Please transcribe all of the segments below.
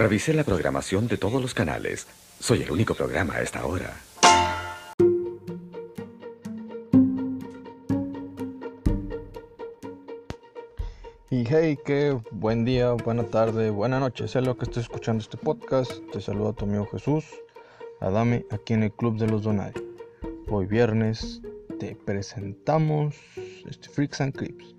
Revisé la programación de todos los canales. Soy el único programa a esta hora. Y hey, qué buen día, buena tarde, buena noche, sea lo que estés escuchando este podcast. Te saluda tu amigo Jesús, Adame, aquí en el Club de los Donadi. Hoy viernes te presentamos este Freaks and Clips.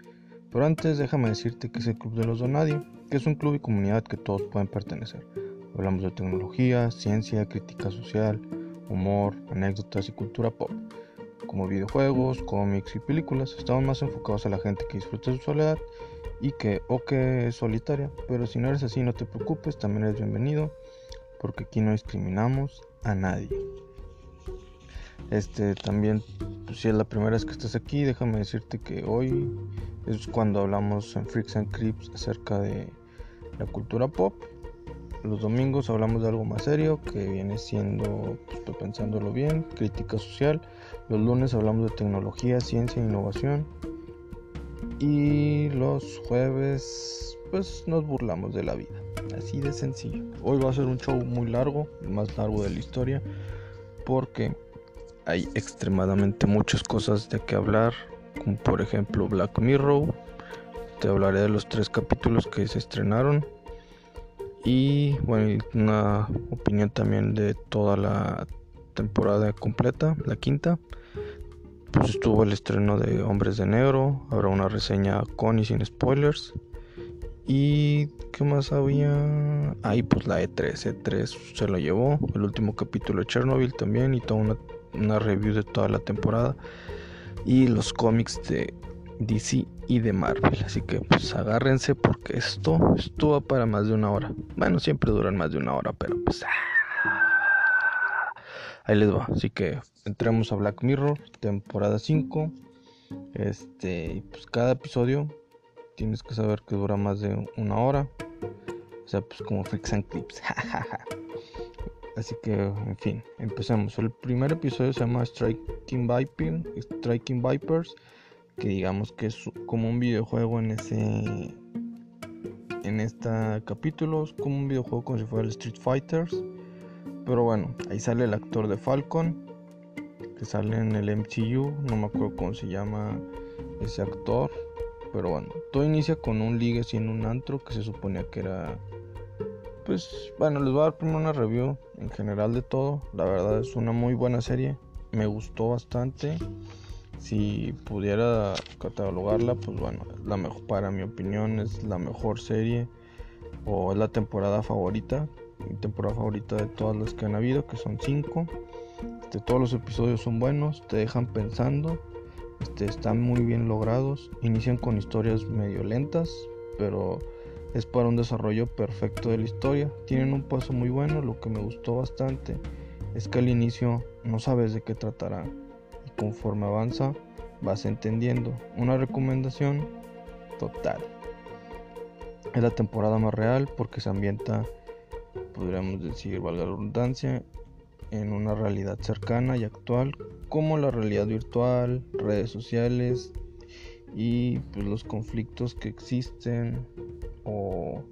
Pero antes déjame decirte que es el Club de los Donadi, que es un club y comunidad que todos pueden pertenecer. Hablamos de tecnología, ciencia, crítica social, humor, anécdotas y cultura pop, como videojuegos, cómics y películas. Estamos más enfocados a la gente que disfruta su soledad y que o que es solitaria, pero si no eres así no te preocupes, también eres bienvenido, porque aquí no discriminamos a nadie. Este también, pues, si es la primera vez que estás aquí, déjame decirte que hoy es cuando hablamos en Freaks and Creeps acerca de la cultura pop. Los domingos hablamos de algo más serio que viene siendo, pues, pensándolo bien, crítica social. Los lunes hablamos de tecnología, ciencia e innovación. Y los jueves, pues nos burlamos de la vida. Así de sencillo. Hoy va a ser un show muy largo, más largo de la historia, porque hay extremadamente muchas cosas de que hablar, como por ejemplo Black Mirror. Te hablaré de los tres capítulos que se estrenaron y bueno, una opinión también de toda la temporada completa, la quinta. Pues estuvo el estreno de Hombres de Negro, habrá una reseña con y sin spoilers. ¿Y qué más había? Ahí pues la E3, E3 se lo llevó, el último capítulo de Chernobyl también y toda una una review de toda la temporada y los cómics de DC y de Marvel. Así que pues agárrense porque esto, va para más de una hora. Bueno, siempre duran más de una hora, pero pues ah, ahí les va. Así que entremos a Black Mirror, temporada 5. Este, pues cada episodio tienes que saber que dura más de una hora. O sea, pues como Freaks and Clips. Así que, en fin, empecemos. El primer episodio se llama Striking, Striking Vipers, que digamos que es como un videojuego en ese en este capítulo, es como un videojuego como si fuera el Street Fighters. Pero bueno, ahí sale el actor de Falcon, que sale en el MCU, no me acuerdo cómo se llama ese actor. Pero bueno, todo inicia con un ligue en un antro que se suponía que era pues bueno, les voy a dar primero una review en general de todo. La verdad es una muy buena serie. Me gustó bastante. Si pudiera catalogarla, pues bueno, la mejor, para mi opinión es la mejor serie o es la temporada favorita. Mi temporada favorita de todas las que han habido, que son cinco. Este, todos los episodios son buenos, te dejan pensando. Este, están muy bien logrados. Inician con historias medio lentas, pero es para un desarrollo perfecto de la historia. Tienen un paso muy bueno, lo que me gustó bastante es que al inicio no sabes de qué tratará conforme avanza vas entendiendo. Una recomendación total. Es la temporada más real porque se ambienta, podríamos decir, valga la redundancia, en una realidad cercana y actual como la realidad virtual, redes sociales y pues, los conflictos que existen o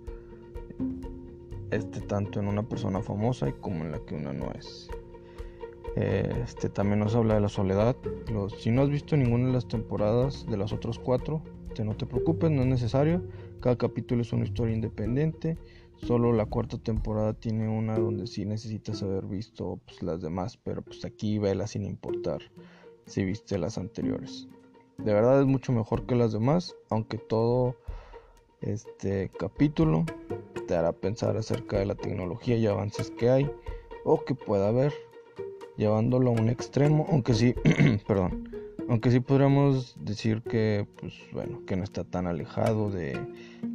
este tanto en una persona famosa y como en la que uno no es. Este también nos habla de la soledad. si no has visto ninguna de las temporadas de las otras cuatro, te, no te preocupes, no es necesario. Cada capítulo es una historia independiente. Solo la cuarta temporada tiene una donde sí necesitas haber visto pues, las demás, pero pues aquí vela sin importar si viste las anteriores. De verdad es mucho mejor que las demás, aunque todo este capítulo te hará pensar acerca de la tecnología y avances que hay o que pueda haber, llevándolo a un extremo, aunque sí, perdón, aunque sí podríamos decir que, pues bueno, que no está tan alejado de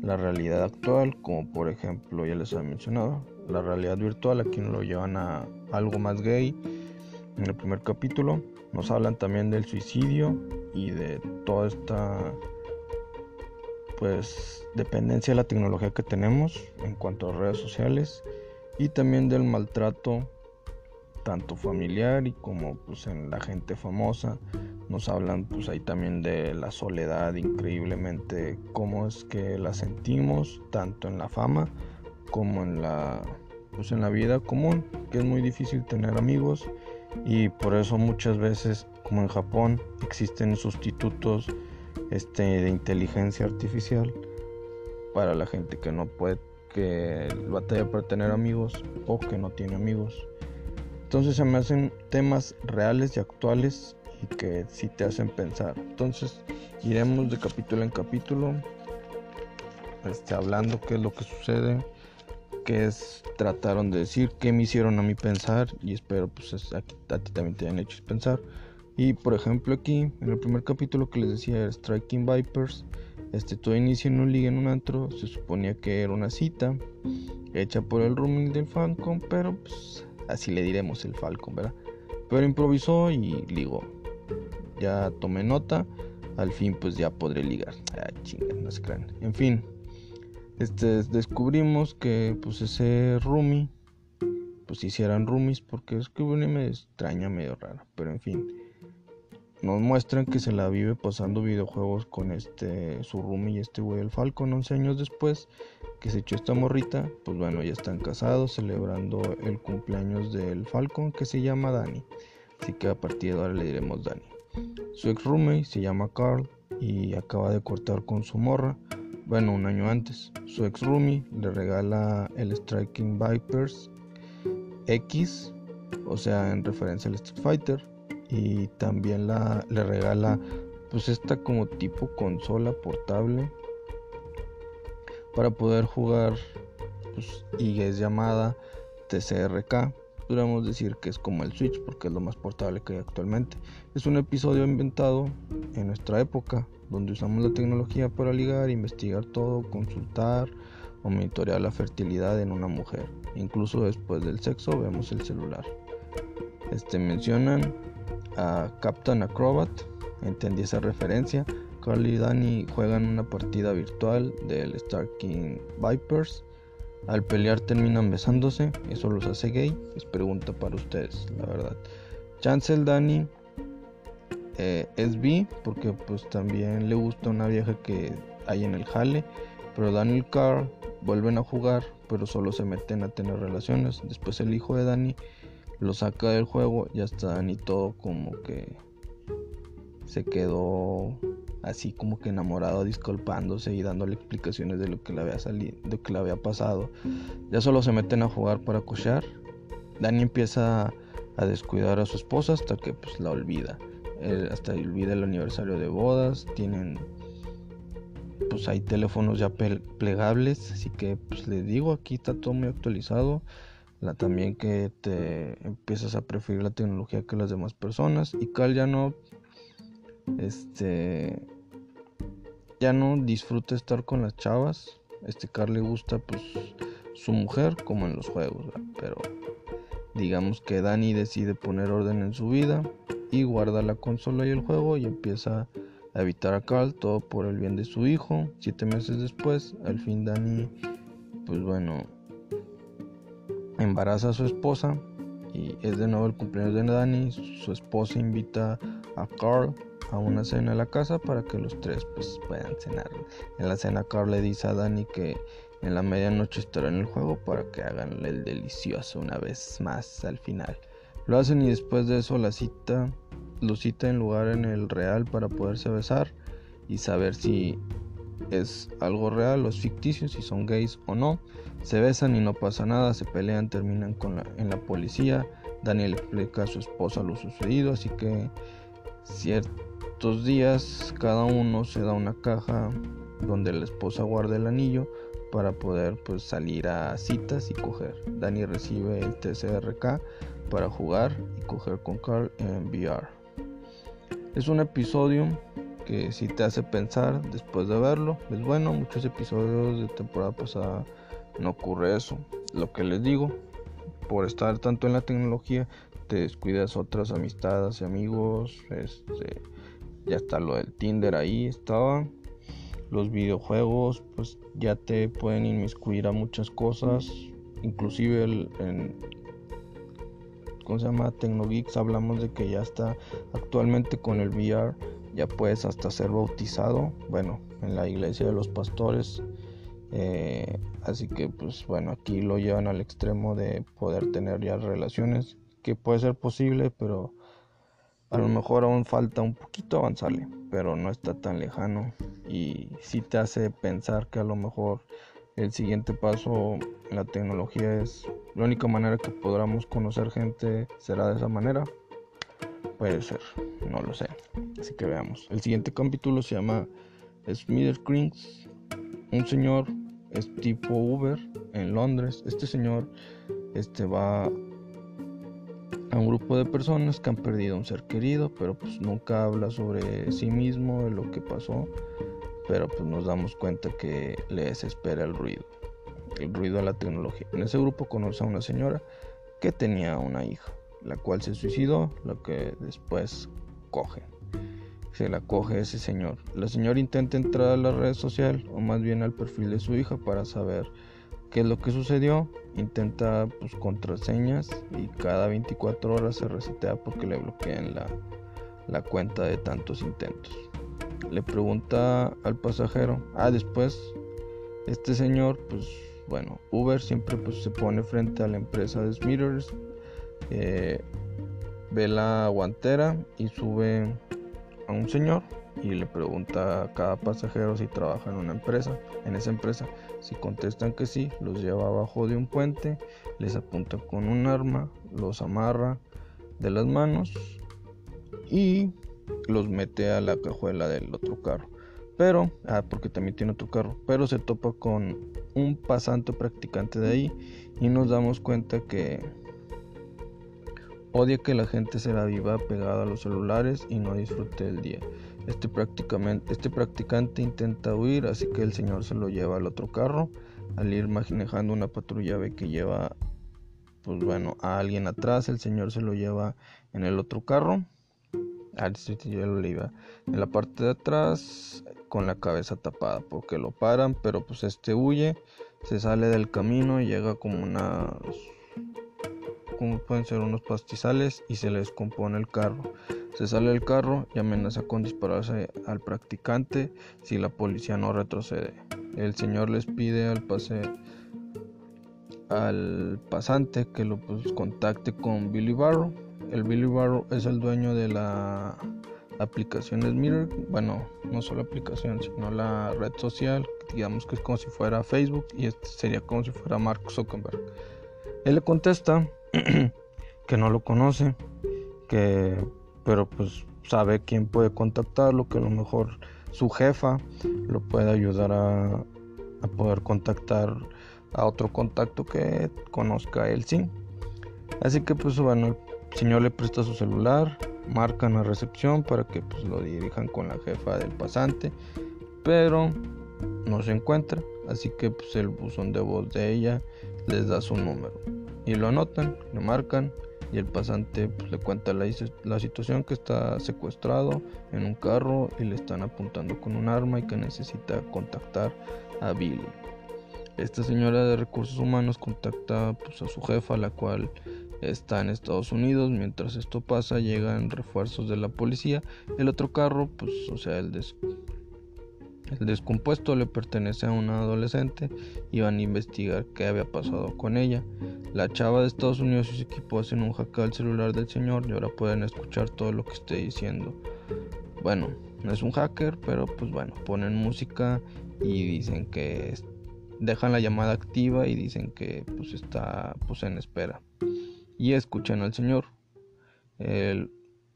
la realidad actual, como por ejemplo, ya les había mencionado, la realidad virtual, aquí nos lo llevan a algo más gay en el primer capítulo. Nos hablan también del suicidio y de toda esta pues dependencia de la tecnología que tenemos en cuanto a redes sociales y también del maltrato tanto familiar y como pues en la gente famosa nos hablan pues ahí también de la soledad increíblemente cómo es que la sentimos tanto en la fama como en la pues en la vida común, que es muy difícil tener amigos y por eso muchas veces como en Japón existen sustitutos este de inteligencia artificial para la gente que no puede que batalla para tener amigos o que no tiene amigos. Entonces se me hacen temas reales y actuales y que sí te hacen pensar. Entonces iremos de capítulo en capítulo este, hablando qué es lo que sucede, qué es trataron de decir, qué me hicieron a mí pensar y espero pues a, a ti también te hayan hecho pensar. Y por ejemplo aquí, en el primer capítulo que les decía era Striking Vipers, este todo inicia en un liga en un antro, se suponía que era una cita hecha por el rooming del Falcon, pero pues así le diremos el Falcon, ¿verdad? Pero improvisó y ligó. Ya tomé nota, al fin pues ya podré ligar. Ah, chinga, no se crean. En fin, este descubrimos que pues ese roomie pues hicieran roomies porque es que una me extraña medio rara, pero en fin nos muestran que se la vive pasando videojuegos con este su roomie y este güey el Falcon 11 años después que se echó esta morrita pues bueno ya están casados celebrando el cumpleaños del Falcon que se llama Dani así que a partir de ahora le diremos Dani su ex roommate se llama Carl y acaba de cortar con su morra bueno un año antes. Su ex roomie le regala el Striking Vipers X o sea en referencia al Street Fighter y también la, le regala pues esta como tipo consola portable para poder jugar pues, y es llamada TCRK podríamos decir que es como el Switch porque es lo más portable que hay actualmente. Es un episodio inventado en nuestra época donde usamos la tecnología para ligar investigar todo consultar o monitorear la fertilidad en una mujer. Incluso después del sexo vemos el celular. Este mencionan a Captain Acrobat, entendí esa referencia. Carl y Danny juegan una partida virtual del Star King Vipers. Al pelear terminan besándose, eso los hace gay. Es pregunta para ustedes, la verdad. Chancel Danny eh, es bi porque pues también le gusta una vieja que hay en el jale. Pero Danny y Carl vuelven a jugar, pero solo se meten a tener relaciones. Después el hijo de Danny lo saca del juego, ya está ni todo como que se quedó así como que enamorado, disculpándose y dándole explicaciones de lo que le había salido, de que le había pasado. Ya solo se meten a jugar para cochear. Dani empieza a descuidar a su esposa hasta que pues la olvida. hasta olvida el aniversario de bodas. Tienen pues hay teléfonos ya plegables, así que pues les digo, aquí está todo muy actualizado también que te empiezas a preferir la tecnología que las demás personas y Cal ya no este ya no disfruta estar con las chavas este Carl le gusta pues su mujer como en los juegos pero digamos que Dani decide poner orden en su vida y guarda la consola y el juego y empieza a evitar a Carl todo por el bien de su hijo. Siete meses después al fin Dani pues bueno embaraza a su esposa y es de nuevo el cumpleaños de Dani. Su esposa invita a Carl a una cena en la casa para que los tres pues puedan cenar. En la cena Carl le dice a Dani que en la medianoche estará en el juego para que hagan el delicioso una vez más al final. Lo hacen y después de eso la cita lo cita en lugar en el real para poderse besar y saber si es algo real o es ficticio, si son gays o no. Se besan y no pasa nada, se pelean, terminan con la, en la policía. Daniel explica a su esposa lo sucedido, así que ciertos días cada uno se da una caja donde la esposa guarda el anillo para poder pues salir a citas y coger. Dani recibe el TCRK para jugar y coger con Carl en VR. Es un episodio que si te hace pensar después de verlo. Es bueno, muchos episodios de temporada pasada no ocurre eso. Lo que les digo, por estar tanto en la tecnología, te descuidas otras amistades y amigos. Este, ya está lo del Tinder ahí estaba. Los videojuegos, pues ya te pueden inmiscuir a muchas cosas. Inclusive el, en, ¿cómo se llama? Tecnogeeks hablamos de que ya está actualmente con el VR. Ya puedes hasta ser bautizado. Bueno, en la iglesia de los pastores Eh, así que pues bueno, aquí lo llevan al extremo de poder tener ya relaciones, que puede ser posible, pero a lo mejor aún falta un poquito avanzarle, pero no está tan lejano y sí te hace pensar que a lo mejor el siguiente paso en la tecnología es la única manera que podamos conocer gente será de esa manera. Puede ser, no lo sé. Así que veamos. El siguiente capítulo se llama Smith Krings. Un señor es tipo Uber en Londres. Este señor este va a un grupo de personas que han perdido un ser querido, pero pues nunca habla sobre sí mismo, de lo que pasó pero pues nos damos cuenta que le desespera el ruido, el ruido de la tecnología. En ese grupo conoce a una señora que tenía una hija, la cual se suicidó, lo que después coge. Se la coge ese señor. La señora intenta entrar a la red social o más bien al perfil de su hija para saber qué es lo que sucedió. Intenta pues contraseñas y cada 24 horas se resetea porque le bloquean la, la cuenta de tantos intentos le pregunta al pasajero. Ah, después, este señor, pues bueno, Uber siempre pues, se pone frente a la empresa de Smithers, eh, ve la guantera y sube a un señor y le pregunta a cada pasajero si trabaja en una empresa, en esa empresa. Si contestan que sí, los lleva abajo de un puente, les apunta con un arma, los amarra de las manos y los mete a la cajuela del otro carro. Pero, ah, porque también tiene otro carro, pero se topa con un pasante practicante de ahí y nos damos cuenta que odia que la gente se la viva pegada a los celulares y no disfrute el día. Este, prácticamente, este practicante intenta huir, así que el señor se lo lleva al otro carro. Al ir manejando una patrulla ve que lleva, pues bueno, a alguien atrás, el señor se lo lleva en el otro carro yo lo iba en la parte de atrás con la cabeza tapada porque lo paran pero pues este huye se sale del camino y llega como unas como pueden ser unos pastizales y se les compone el carro. Se sale del carro y amenaza con dispararse al practicante si la policía no retrocede. El señor les pide al pase al pasante que lo pues, contacte con Billy Barrow. El Billy Barrow es el dueño de la aplicación Mirror, bueno, no solo aplicación, sino la red social, digamos que es como si fuera Facebook y este sería como si fuera Mark Zuckerberg. Él le contesta que no lo conoce, que pero pues sabe quién puede contactarlo, que a lo mejor su jefa lo puede ayudar a, a poder contactar a otro contacto que conozca él sí. Así que pues bueno, el señor le presta su celular, marcan la recepción para que pues, lo dirijan con la jefa del pasante, pero no se encuentra, así que pues, el buzón de voz de ella les da su número y lo anotan, le marcan y el pasante pues, le cuenta la, situación que está secuestrado en un carro y le están apuntando con un arma y que necesita contactar a Billy. Esta señora de recursos humanos contacta pues, a su jefa, la cual está en Estados Unidos. Mientras esto pasa, llegan refuerzos de la policía. El otro carro, pues, o sea, el, el descompuesto le pertenece a una adolescente y van a investigar qué había pasado con ella. La chava de Estados Unidos y su equipo hacen un hack al celular del señor y ahora pueden escuchar todo lo que esté diciendo. Bueno, no es un hacker, pero pues bueno, ponen música y dicen que dejan la llamada activa y dicen que pues está pues en espera y escuchan al Señor. El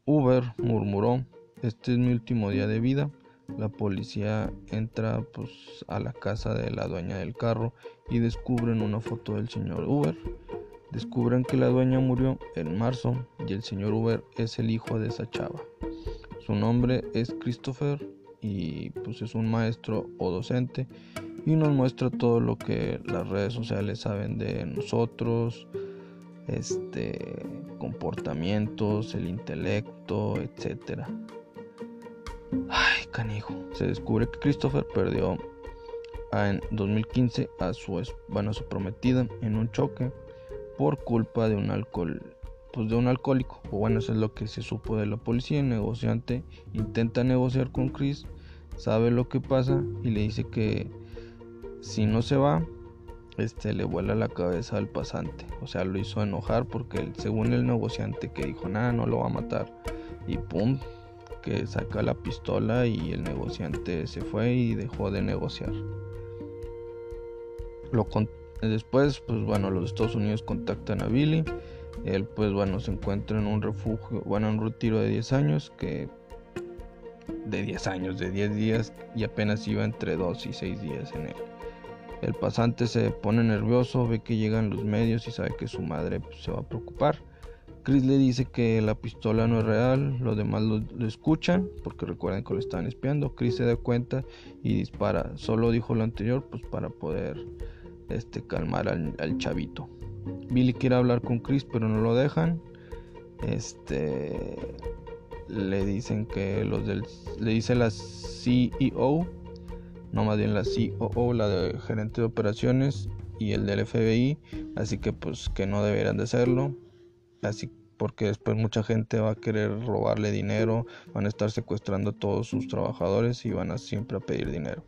Uber murmuró, este es mi último día de vida. La policía entra pues, a la casa de la dueña del carro y descubren una foto del señor Uber. Descubren que la dueña murió en marzo y el señor Uber es el hijo de esa chava. Su nombre es Christopher y pues es un maestro o docente y nos muestra todo lo que las redes sociales saben de nosotros, este, comportamientos, el intelecto, etc. Ay, canijo. Se descubre que Christopher perdió en 2015 a su, bueno, su prometida en un choque por culpa de un alcohol pues de un alcohólico o bueno eso es lo que se supo de la policía el negociante intenta negociar con Chris sabe lo que pasa y le dice que Si no se va, este le vuela la cabeza al pasante. O sea, lo hizo enojar porque según el negociante que dijo, nada, no lo va a matar. Y pum, saca la pistola y el negociante se fue y dejó de negociar. Después, pues bueno, los Estados Unidos contactan a Billy. Él, pues bueno, se encuentra en un refugio, bueno, en un retiro de 10 años que de 10 años, de 10 días y apenas iba entre 2 y 6 días en él. El pasante se pone nervioso, ve que llegan los medios y sabe que su madre pues, se va a preocupar. Chris le dice que la pistola no es real, los demás lo, escuchan porque recuerden que lo están espiando. Chris se da cuenta y dispara. Solo dijo lo anterior pues para poder este, calmar al, al chavito. Billy quiere hablar con Chris pero no lo dejan. Este le dicen que los del le dice la CEO, no más bien la COO, la de gerente de operaciones y el del FBI, así que pues que no deberían de hacerlo, así porque después mucha gente va a querer robarle dinero, van a estar secuestrando a todos sus trabajadores y van a siempre a pedir dinero.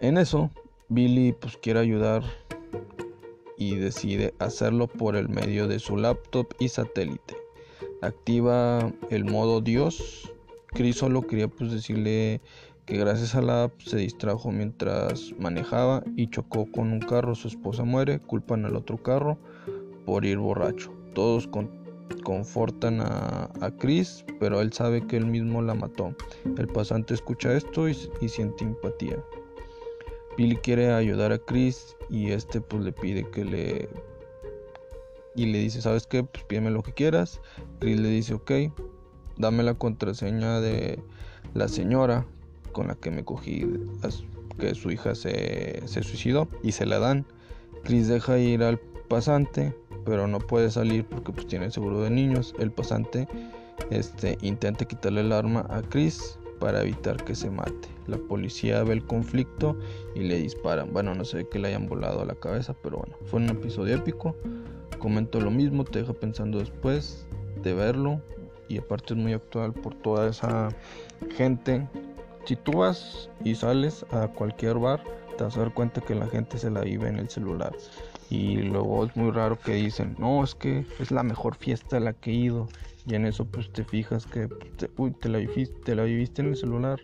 En eso, Billy pues quiere ayudar y decide hacerlo por el medio de su laptop y satélite activa el modo Dios. Chris solo quería pues decirle que gracias a la app se distrajo mientras manejaba y chocó con un carro. Su esposa muere, culpan al otro carro por ir borracho. Todos confortan a, Chris, pero él sabe que él mismo la mató. El pasante escucha esto y, siente empatía. Billy quiere ayudar a Chris y este pues le pide que le y le dice, ¿sabes qué? Pues pídeme lo que quieras. Chris le dice, ok, dame la contraseña de la señora con la que me cogí, que su hija se, se suicidó y se la dan. Chris deja ir al pasante, pero no puede salir porque pues tiene seguro de niños. El pasante este, intenta quitarle el arma a Chris para evitar que se mate. La policía ve el conflicto y le disparan. Bueno, no ve que le hayan volado a la cabeza, pero bueno, fue un episodio épico comento lo mismo, te deja pensando después de verlo y aparte es muy actual por toda esa gente. Si tú vas y sales a cualquier bar, te vas a dar cuenta que la gente se la vive en el celular. Y luego es muy raro que dicen, no, es que es la mejor fiesta a la que he ido. Y en eso pues te fijas que te, uy, te, la, viviste, te la viviste en el celular.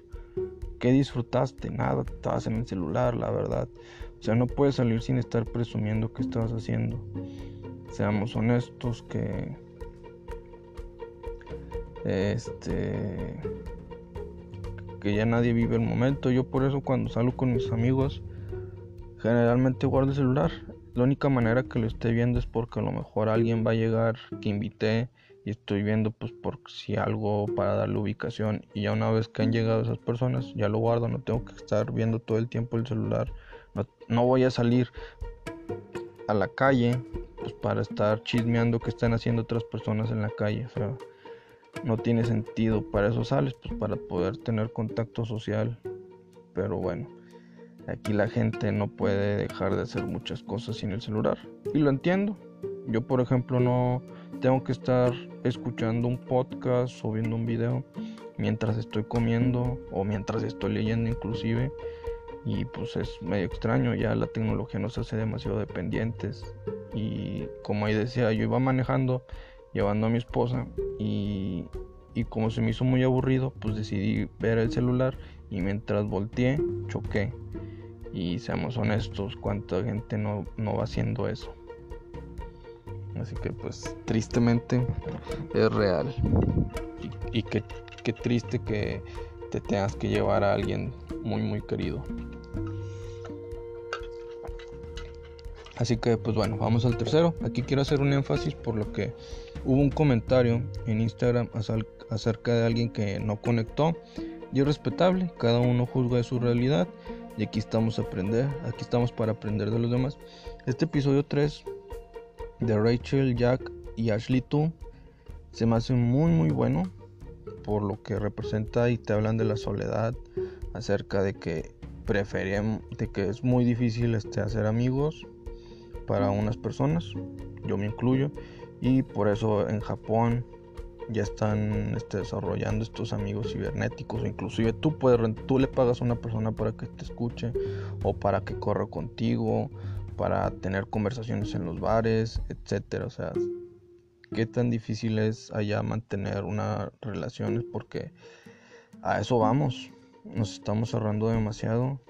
¿Qué disfrutaste? Nada, estabas en el celular, la verdad. O sea, no puedes salir sin estar presumiendo que estabas haciendo seamos honestos que este que ya nadie vive el momento yo por eso cuando salgo con mis amigos generalmente guardo el celular la única manera que lo esté viendo es porque a lo mejor alguien va a llegar que invité y estoy viendo pues por si algo para darle ubicación y ya una vez que han llegado esas personas ya lo guardo no tengo que estar viendo todo el tiempo el celular no, no voy a salir a la calle pues para estar chismeando que están haciendo otras personas en la calle. O sea, no tiene sentido. Para eso sales, pues para poder tener contacto social. Pero bueno, aquí la gente no puede dejar de hacer muchas cosas sin el celular. Y lo entiendo. Yo, por ejemplo, no tengo que estar escuchando un podcast o viendo un video mientras estoy comiendo o mientras estoy leyendo inclusive y pues es medio extraño, ya la tecnología nos hace demasiado dependientes y como ahí decía, yo iba manejando llevando a mi esposa y, y como se me hizo muy aburrido, pues decidí ver el celular y mientras volteé, choqué. Y seamos honestos, cuánta gente no, no va haciendo eso. Así que pues tristemente es real. Y, y qué, qué triste que te tengas que llevar a alguien muy muy querido. Así que pues bueno, vamos al tercero. Aquí quiero hacer un énfasis por lo que hubo un comentario en Instagram acerca de alguien que no conectó. Y es respetable, cada uno juzga de su realidad y aquí estamos a aprender, aquí estamos para aprender de los demás. Este episodio 3 de Rachel, Jack y Ashley 2 se me hace muy muy bueno por lo que representa y te hablan de la soledad, acerca de que preferían, de que es muy difícil este, hacer amigos para unas personas, yo me incluyo, y por eso en Japón ya están este, desarrollando estos amigos cibernéticos inclusive tú puedes tú le pagas a una persona para que te escuche o para que corra contigo para tener conversaciones en los bares etcétera. O sea qué tan difícil es allá mantener una relación porque a eso vamos. Nos estamos cerrando demasiado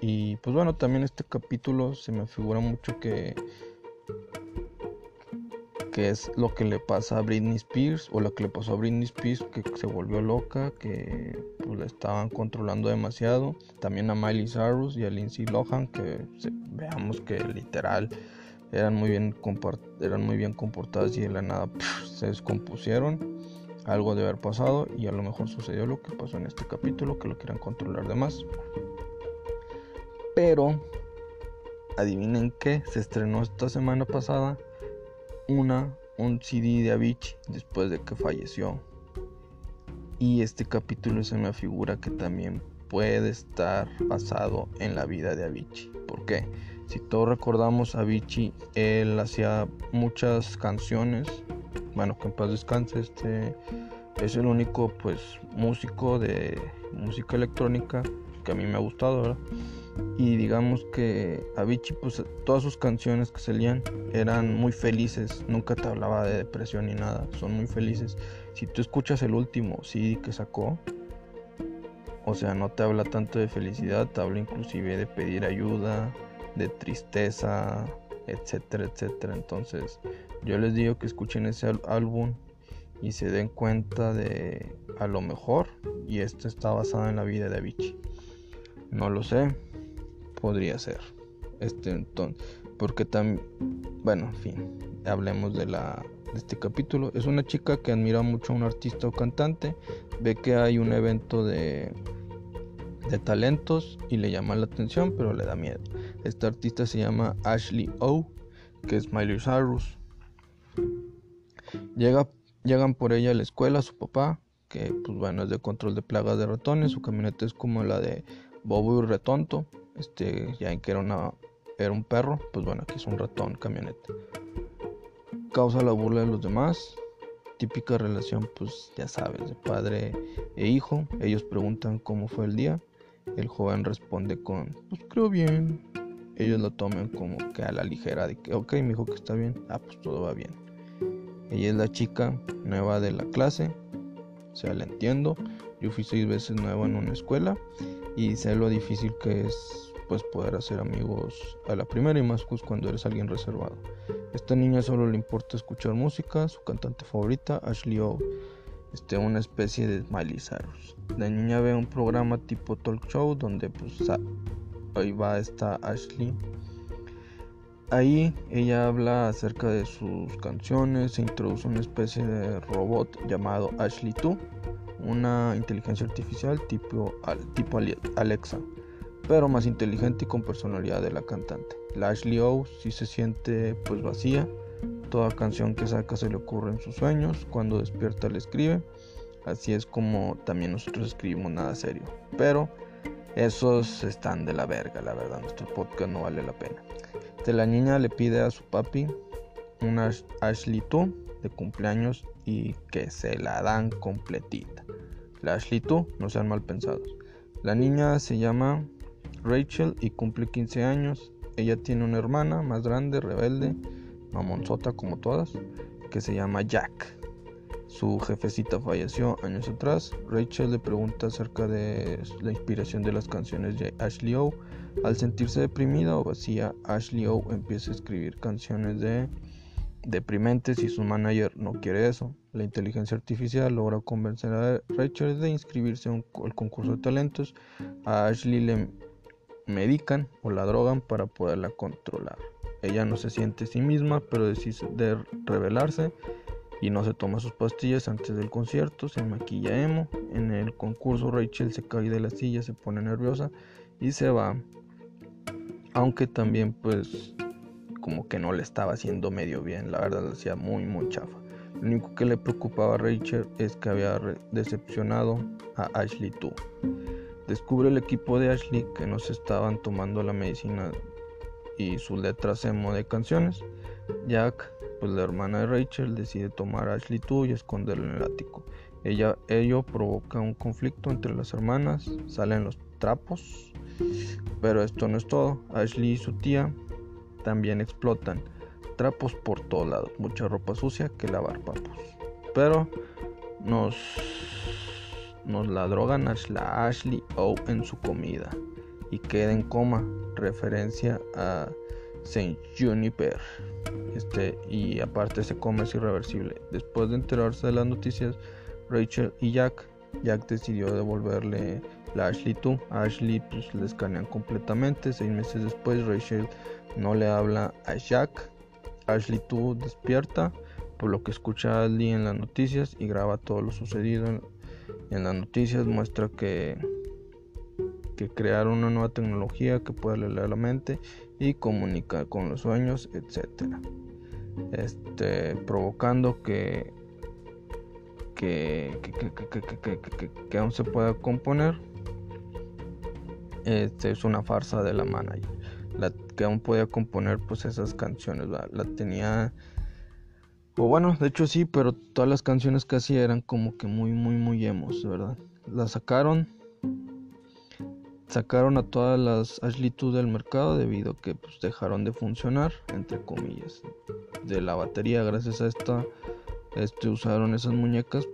y pues bueno también este capítulo se me figura mucho que que es lo que le pasa a Britney Spears o lo que le pasó a Britney Spears que se volvió loca, que pues, la estaban controlando demasiado. También a Miley Cyrus y a Lindsay Lohan que veamos que literal eran muy bien eran muy bien comportadas y de la nada se descompusieron. Algo de haber pasado y a lo mejor sucedió lo que pasó en este capítulo, que lo quieran controlar de más. Pero adivinen qué, se estrenó esta semana pasada una, un CD de Avicii después de que falleció. Y este capítulo se me figura que también puede estar basado en la vida de Avicii. ¿Por qué? Si todos recordamos, Avicii, él hacía muchas canciones. Bueno, que en paz descanse, este es el único pues músico de música electrónica que a mí me ha gustado, ¿verdad? Y digamos que Avicii pues todas sus canciones que salían eran muy felices, nunca te hablaba de depresión ni nada, son muy felices. Si tú escuchas el último CD que sacó, o sea, no te habla tanto de felicidad, te habla inclusive de pedir ayuda, de tristeza, etcétera, etcétera. Entonces, yo les digo que escuchen ese álbum y se den cuenta de a lo mejor y esto está basado en la vida de Avicii. No lo sé, podría ser. Este entonces, porque también, bueno, en fin, hablemos de la de este capítulo. Es una chica que admira mucho a un artista o cantante, ve que hay un evento de de talentos y le llama la atención, pero le da miedo. Este artista se llama Ashley O, que es Miley Cyrus. Llega, llegan por ella a la escuela, su papá, que pues bueno, es de control de plagas de ratones, su camioneta es como la de Bobo y Retonto, este, ya en que era, una, era un perro, pues bueno, aquí es un ratón camioneta. Causa la burla de los demás, típica relación, pues ya sabes, de padre e hijo. Ellos preguntan cómo fue el día. El joven responde con, pues creo bien. Ellos lo toman como que a la ligera, de que, ok, mi hijo que está bien. Ah, pues todo va bien. Ella es la chica nueva de la clase. O sea, la entiendo. Yo fui seis veces nueva en una escuela y sé lo difícil que es pues poder hacer amigos a la primera y más pues cuando eres alguien reservado. Esta niña solo le importa escuchar música, su cantante favorita, Ashley O, este, una especie de Miley. La niña ve un programa tipo talk show donde pues ahí va esta Ashley. Ahí ella habla acerca de sus canciones, se introduce una especie de robot llamado Ashley 2 una inteligencia artificial tipo, tipo Alexa, pero más inteligente y con personalidad de la cantante. La Ashley O si se siente pues vacía, toda canción que saca se le ocurre en sus sueños, cuando despierta le escribe, así es como también nosotros escribimos nada serio, pero esos están de la verga, la verdad, nuestro podcast no vale la pena. De la niña le pide a su papi una Ashley 2 de cumpleaños y que se la dan completita. La Ashley tú, no sean mal pensados. La niña se llama Rachel y cumple 15 años. Ella tiene una hermana más grande, rebelde, mamonzota como todas, que se llama Jack. Su jefecita falleció años atrás. Rachel le pregunta acerca de la inspiración de las canciones de Ashley O. Al sentirse deprimida o vacía, Ashley O empieza a escribir canciones de deprimentes y su manager no quiere eso. La inteligencia artificial logra convencer a Rachel de inscribirse al concurso de talentos. A Ashley le medican o la drogan para poderla controlar. Ella no se siente sí misma, pero decide revelarse y no se toma sus pastillas antes del concierto, se maquilla emo. En el concurso Rachel se cae de la silla, se pone nerviosa y se va. Aunque también pues como que no le estaba haciendo medio bien, la verdad lo hacía muy muy chafa. Lo único que le preocupaba a Rachel es que había decepcionado a Ashley 2. Descubre el equipo de Ashley que no se estaban tomando la medicina y sus letras emo de canciones. Jack pues la hermana de Rachel decide tomar a Ashley tú y esconderlo en el ático. Ella, ello provoca un conflicto entre las hermanas, salen los trapos, pero esto no es todo. Ashley y su tía también explotan. Trapos por todos lados, mucha ropa sucia que lavar papos. Pero nos, nos la drogan a Ashley O en su comida y queda en coma, referencia a Saint Juniper. Este, y aparte ese coma es irreversible. Después de enterarse de las noticias, Rachel y Jack, Jack decidió devolverle la Ashley 2. A Ashley pues, le escanean completamente. Seis meses después, Rachel no le habla a Jack. Ashley 2 despierta por lo que escucha a Ashley en las noticias y graba todo lo sucedido en, las noticias. Muestra que, que crearon una nueva tecnología que puede leer la mente y comunicar con los sueños, etcétera. Este, provocando que que, aún se pueda componer. Este es una farsa de la manager. La, que aún podía componer pues esas canciones. La tenía. O bueno, de hecho sí, pero todas las canciones que hacía eran como que muy, muy, muy emos, ¿verdad? La sacaron. Sacaron a todas las Ashley 2 del mercado debido a que pues, dejaron de funcionar, entre comillas, de la batería. Gracias a esta este, usaron esas muñecas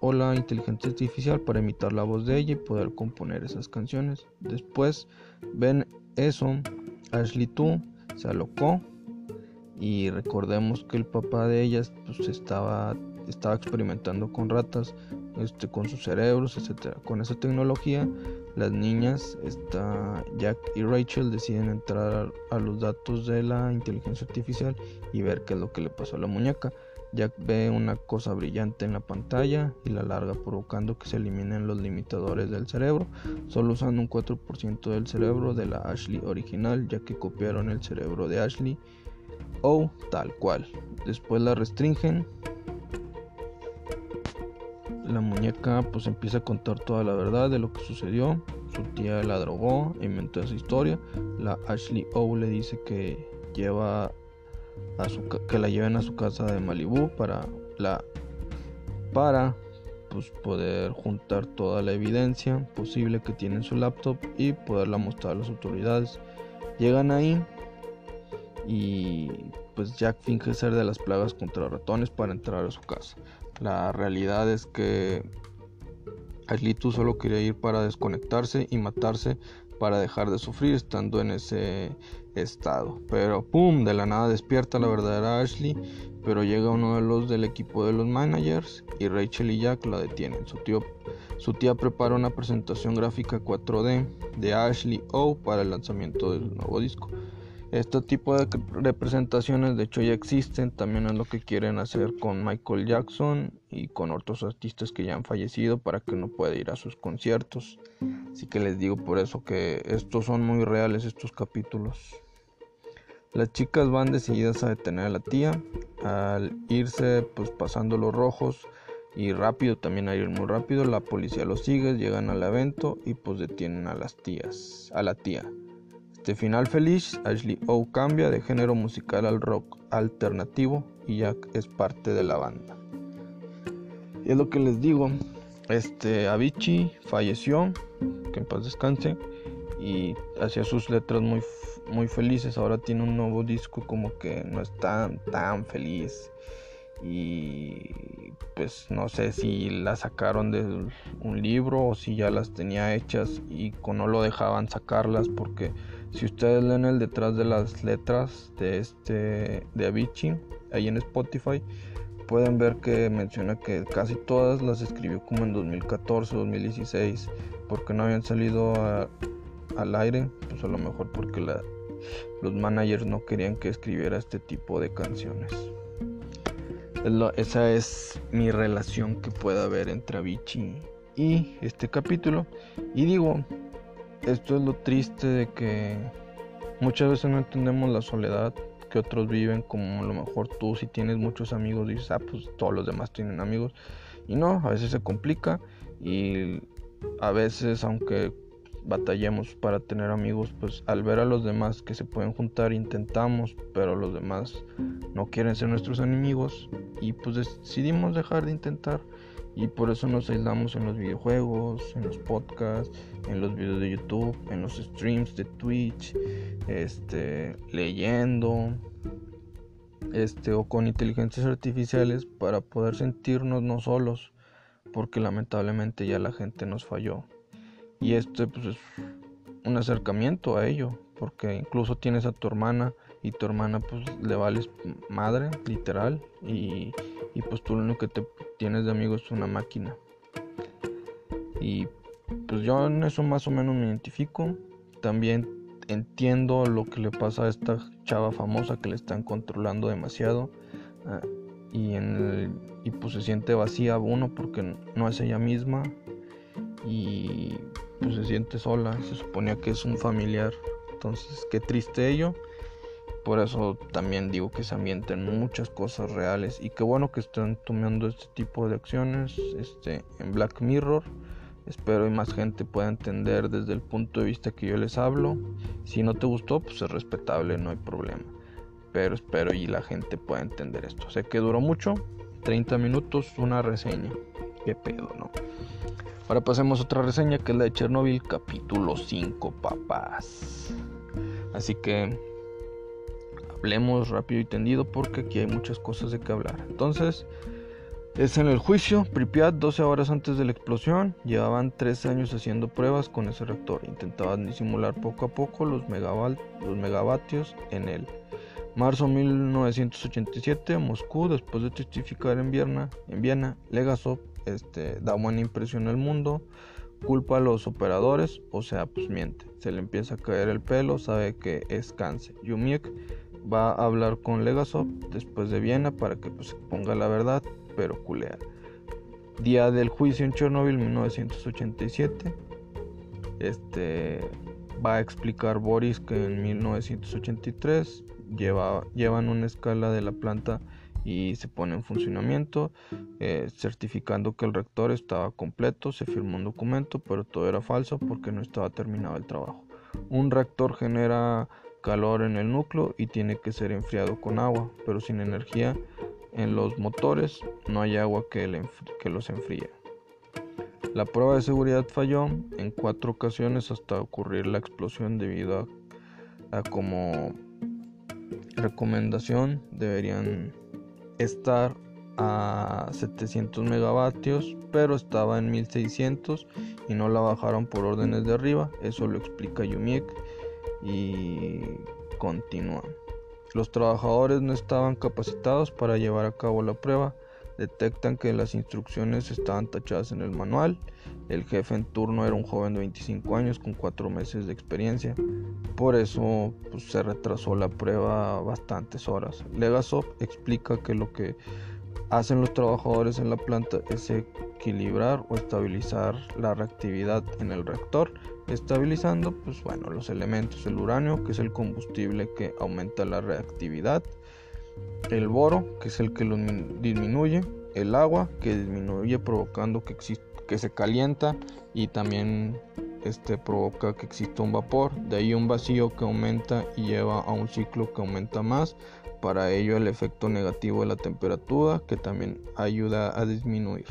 o la inteligencia artificial para imitar la voz de ella y poder componer esas canciones. Después ven eso, Ashley 2 se alocó y recordemos que el papá de ellas pues, estaba, estaba experimentando con ratas, este, con sus cerebros, etc. Con esa tecnología, las niñas, está Jack y Rachel deciden entrar a los datos de la inteligencia artificial y ver qué es lo que le pasó a la muñeca. Jack ve una cosa brillante en la pantalla y la larga provocando que se eliminen los limitadores del cerebro, solo usando un 4% del cerebro de la Ashley original, ya que copiaron el cerebro de Ashley o tal cual. Después la restringen. La muñeca pues empieza a contar toda la verdad de lo que sucedió. Su tía la drogó, inventó esa historia. La Ashley O le dice que lleva que la lleven a su casa de Malibu para la para pues, poder juntar toda la evidencia posible que tiene en su laptop y poderla mostrar a las autoridades. Llegan ahí y pues Jack finge ser de las plagas contra ratones para entrar a su casa. La realidad es que Ashley solo quería ir para desconectarse y matarse para dejar de sufrir estando en ese estado. Pero pum, de la nada despierta la verdadera Ashley, pero llega uno de los del equipo de los managers y Rachel y Jack la detienen. Su, tío, su tía prepara una presentación gráfica 4D de Ashley O para el lanzamiento del nuevo disco. Este tipo de representaciones de hecho ya existen, también es lo que quieren hacer con Michael Jackson y con otros artistas que ya han fallecido para que no pueda ir a sus conciertos. Así que les digo por eso que estos son muy reales estos capítulos. Las chicas van decididas a detener a la tía. Al irse pues pasando los rojos y rápido, también a ir muy rápido, la policía los sigue, llegan al evento y pues detienen a las tías, a la tía. De final feliz, Ashley O cambia de género musical al rock alternativo y Jack es parte de la banda. Y es lo que les digo, este Avicii falleció, que en paz descanse, y hacía sus letras muy, muy felices. Ahora tiene un nuevo disco como que no es tan, tan feliz. Y pues no sé si la sacaron de un libro o si ya las tenía hechas y no lo dejaban sacarlas porque si ustedes leen el detrás de las letras de este de Avicii, ahí en Spotify, pueden ver que menciona que casi todas las escribió como en 2014, 2016, porque no habían salido al aire, pues a lo mejor porque los managers no querían que escribiera este tipo de canciones. esa es mi relación que puede haber entre Avicii y este capítulo. Y digo, esto es lo triste de que muchas veces no entendemos la soledad que otros viven, como a lo mejor tú si tienes muchos amigos dices, ah, pues todos los demás tienen amigos. Y no, a veces se complica y a veces aunque batallemos para tener amigos, pues al ver a los demás que se pueden juntar intentamos, pero los demás no quieren ser nuestros enemigos y pues decidimos dejar de intentar y por eso nos aislamos en los videojuegos, en los podcasts, en los videos de YouTube, en los streams de Twitch, este, leyendo, este, o con inteligencias artificiales para poder sentirnos no solos, porque lamentablemente ya la gente nos falló. Y este pues es un acercamiento a ello, porque incluso tienes a tu hermana y tu hermana pues le vales madre, literal, y, y pues tú lo único que te tienes de amigo es una máquina. Y pues yo en eso más o menos me identifico. También entiendo lo que le pasa a esta chava famosa que le están controlando demasiado. Ah, y, en y pues se siente vacía uno porque no es ella misma. Y pues se siente sola. Se suponía que es un familiar. Entonces, qué triste ello. Por eso también digo que se ambienten muchas cosas reales. Y qué bueno que estén tomando este tipo de acciones este, en Black Mirror. Espero y más gente pueda entender desde el punto de vista que yo les hablo. Si no te gustó, pues es respetable, no hay problema. Pero espero y la gente pueda entender esto. Sé que duró mucho, 30 minutos, una reseña. Qué pedo, ¿no? Ahora pasemos a otra reseña que es la de Chernobyl, capítulo 5, papás. Así que hablemos rápido y tendido porque aquí hay muchas cosas de que hablar. Entonces, es en el juicio, Pripyat, 12 horas antes de la explosión, llevaban 13 años haciendo pruebas con ese reactor. Intentaban disimular poco a poco los, los megavatios en él. Marzo 1987, Moscú, después de testificar en Viena, en Viena Legasov este, da buena impresión al mundo, culpa a los operadores, o sea, pues miente. Se le empieza a caer el pelo, sabe que es cáncer. Yumiek va a hablar con Legasov después de Viena para que pues, ponga la verdad pero culea. Día del juicio en Chernobyl 1987. Este va a explicar Boris que en 1983 lleva, llevan una escala de la planta y se pone en funcionamiento, eh, certificando que el reactor estaba completo, se firmó un documento, pero todo era falso porque no estaba terminado el trabajo. Un reactor genera calor en el núcleo y tiene que ser enfriado con agua, pero sin energía en los motores no hay agua que, los enfríe. La prueba de seguridad falló en cuatro ocasiones hasta ocurrir la explosión debido a, a como recomendación deberían estar a 700 megavatios pero estaba en 1600 y no la bajaron por órdenes de arriba eso lo explica Yumiek y continúa los trabajadores no estaban capacitados para llevar a cabo la prueba. Detectan que las instrucciones estaban tachadas en el manual. El jefe en turno era un joven de 25 años con 4 meses de experiencia. Por eso pues, se retrasó la prueba bastantes horas. Legasov explica que lo que hacen los trabajadores en la planta es equilibrar o estabilizar la reactividad en el reactor estabilizando pues bueno los elementos el uranio que es el combustible que aumenta la reactividad el boro que es el que lo disminuye el agua que disminuye provocando que, que se calienta y también este provoca que exista un vapor. De ahí un vacío que aumenta y lleva a un ciclo que aumenta más. Para ello el efecto negativo de la temperatura que también ayuda a disminuir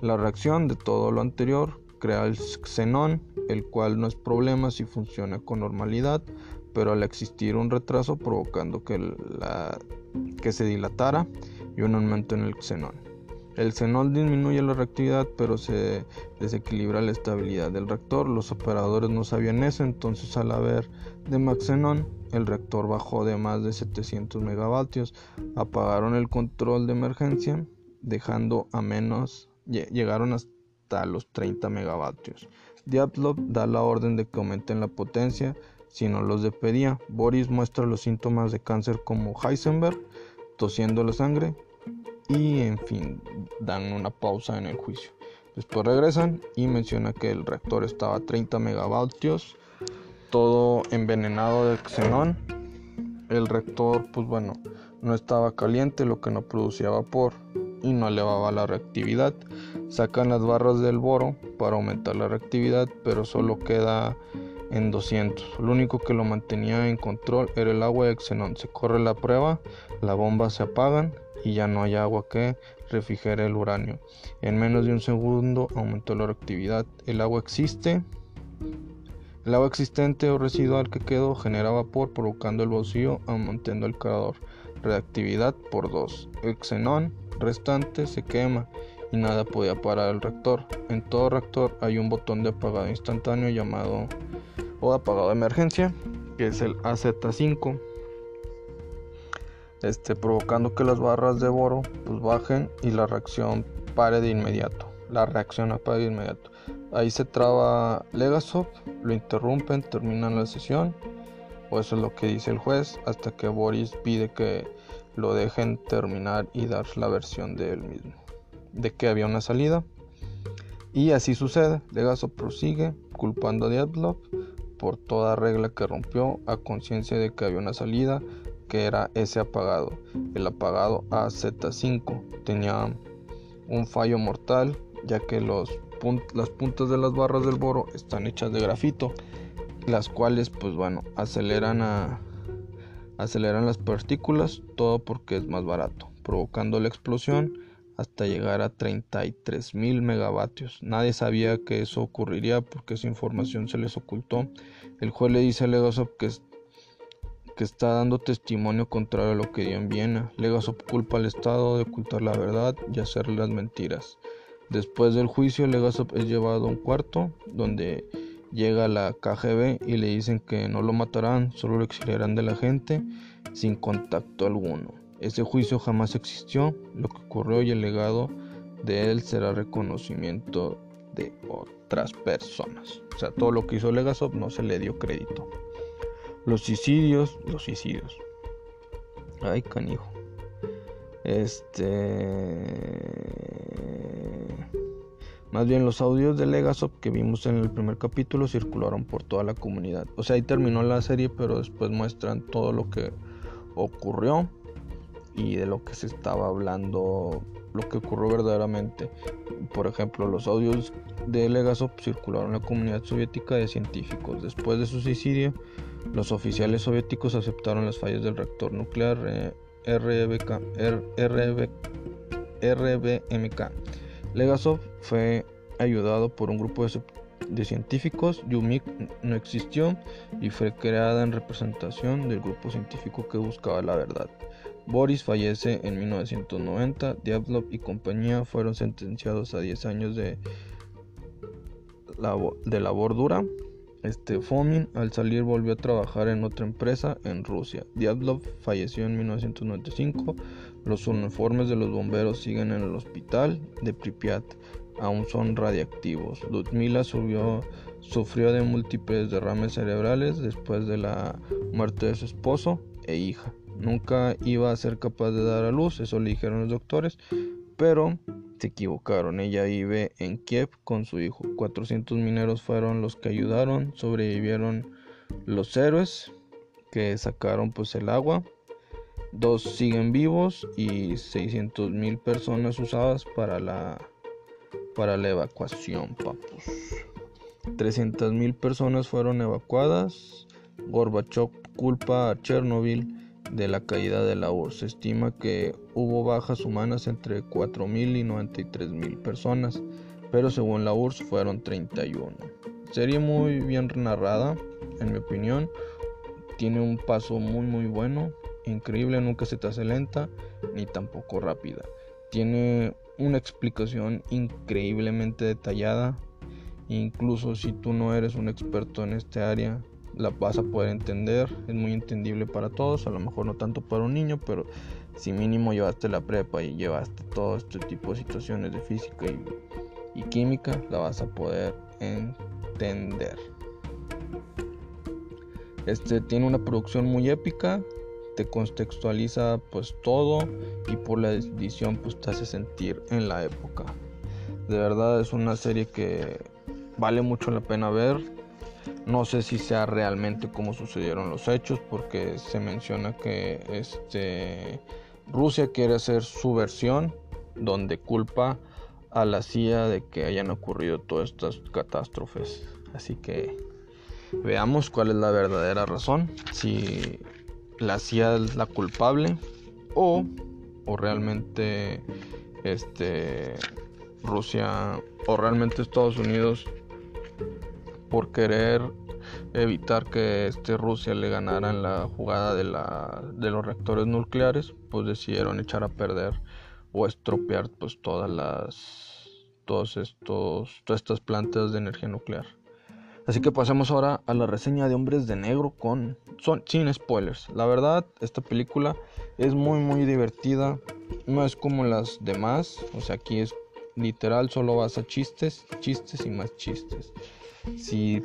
la reacción de todo lo anterior crea el xenón, el cual no es problema si funciona con normalidad, pero al existir un retraso provocando que, la, que se dilatara y un aumento en el xenón. El xenón disminuye la reactividad, pero se desequilibra la estabilidad del reactor. Los operadores no sabían eso, entonces al haber de max xenón, el reactor bajó de más de 700 megavatios. Apagaron el control de emergencia, dejando a menos, llegaron hasta a los 30 megavatios. Diatlov da la orden de que aumenten la potencia si no los despedía. Boris muestra los síntomas de cáncer como Heisenberg, tosiendo la sangre y en fin dan una pausa en el juicio. Después regresan y menciona que el reactor estaba a 30 megavatios, todo envenenado de xenón. El reactor, pues bueno, no estaba caliente, lo que no producía vapor. Y no elevaba la reactividad. Sacan las barras del boro para aumentar la reactividad, pero solo queda en 200. Lo único que lo mantenía en control era el agua de xenón. Se corre la prueba, la bomba se apagan y ya no hay agua que refrigere el uranio. En menos de un segundo aumentó la reactividad. El agua existe. El agua existente o residual que quedó genera vapor provocando el vacío aumentando el calor. Reactividad por 2. El xenón restante se quema y nada podía parar el reactor. En todo reactor hay un botón de apagado instantáneo llamado o apagado de emergencia, que es el AZ5 este, provocando que las barras de boro pues, bajen y la reacción pare de inmediato. La reacción apaga de inmediato. Ahí se traba Legasov, lo interrumpen, terminan la sesión, o eso es lo que dice el juez, hasta que Boris pide que lo dejen terminar y dar la versión de él mismo, de que había una salida. Y así sucede, Legasov prosigue culpando a Diatlov por toda regla que rompió a conciencia de que había una salida que era ese apagado. El apagado AZ5 tenía un fallo mortal ya que los las puntas de las barras del boro están hechas de grafito, las cuales pues bueno, aceleran a aceleran las partículas, todo porque es más barato, provocando la explosión hasta llegar a 33 mil megavatios. Nadie sabía que eso ocurriría porque esa información se les ocultó. El juez le dice a Legasov que que está dando testimonio contrario a lo que dio en Viena. Legasov culpa al Estado de ocultar la verdad y hacer las mentiras. Después del juicio, Legasov es llevado a un cuarto donde llega la KGB y le dicen que no lo matarán, solo lo exiliarán de la gente sin contacto alguno. Ese juicio jamás existió, lo que ocurrió y el legado de él será reconocimiento de otras personas. O sea, todo lo que hizo Legasov no se le dio crédito. Los suicidios, los suicidios. Ay, canijo. Este. Más bien los audios de Legasov que vimos en el primer capítulo circularon por toda la comunidad. O sea, ahí terminó la serie, pero después muestran todo lo que ocurrió y de lo que se estaba hablando, lo que ocurrió verdaderamente. Por ejemplo, los audios de Legasov circularon en la comunidad soviética de científicos. Después de su suicidio, los oficiales soviéticos aceptaron las fallas del reactor nuclear eh, RBMK. Legasov fue ayudado por un grupo de, científicos. Yumik no existió y fue creada en representación del grupo científico que buscaba la verdad. Boris fallece en 1990. Diablov y compañía fueron sentenciados a 10 años de, de labor dura. Este Fomin al salir volvió a trabajar en otra empresa en Rusia. Diatlov falleció en 1995. Los uniformes de los bomberos siguen en el hospital de Pripyat. Aún son radiactivos. Ludmila sufrió, de múltiples derrames cerebrales después de la muerte de su esposo e hija. Nunca iba a ser capaz de dar a luz, eso le dijeron los doctores, pero se equivocaron. Ella vive en Kiev con su hijo. 400 mineros fueron los que ayudaron, sobrevivieron los héroes que sacaron pues el agua. Dos siguen vivos y 600 mil personas usadas para la para la evacuación, papus. 300 mil personas fueron evacuadas. Gorbachev culpa a Chernobyl de la caída de la URSS. Se estima que hubo bajas humanas entre 4.000 y 93.000 personas, pero según la URSS fueron 31. Serie muy bien narrada, en mi opinión. Tiene un paso muy muy bueno, increíble, nunca se te hace lenta ni tampoco rápida. Tiene una explicación increíblemente detallada, incluso si tú no eres un experto en este área, la vas a poder entender, es muy entendible para todos, a lo mejor no tanto para un niño, pero si mínimo llevaste la prepa y llevaste todo este tipo de situaciones de física y, química, la vas a poder entender. Este tiene una producción muy épica, te contextualiza pues todo y por la edición pues te hace sentir en la época. De verdad es una serie que vale mucho la pena ver, no sé si sea realmente como sucedieron los hechos, porque se menciona que este, Rusia quiere hacer su versión donde culpa a la CIA de que hayan ocurrido todas estas catástrofes. Así que veamos cuál es la verdadera razón, si la CIA es la culpable o, o realmente este Rusia o realmente Estados Unidos por querer evitar que este Rusia le ganara en la jugada de, la, de los reactores nucleares, pues decidieron echar a perder o estropear pues todas las todos estos todas estas plantas de energía nuclear. Así que pasemos ahora a la reseña de Hombres de Negro con son sin spoilers. La verdad, esta película es muy muy divertida, no es como las demás, o sea, aquí es literal solo vas a chistes, chistes y más chistes. Si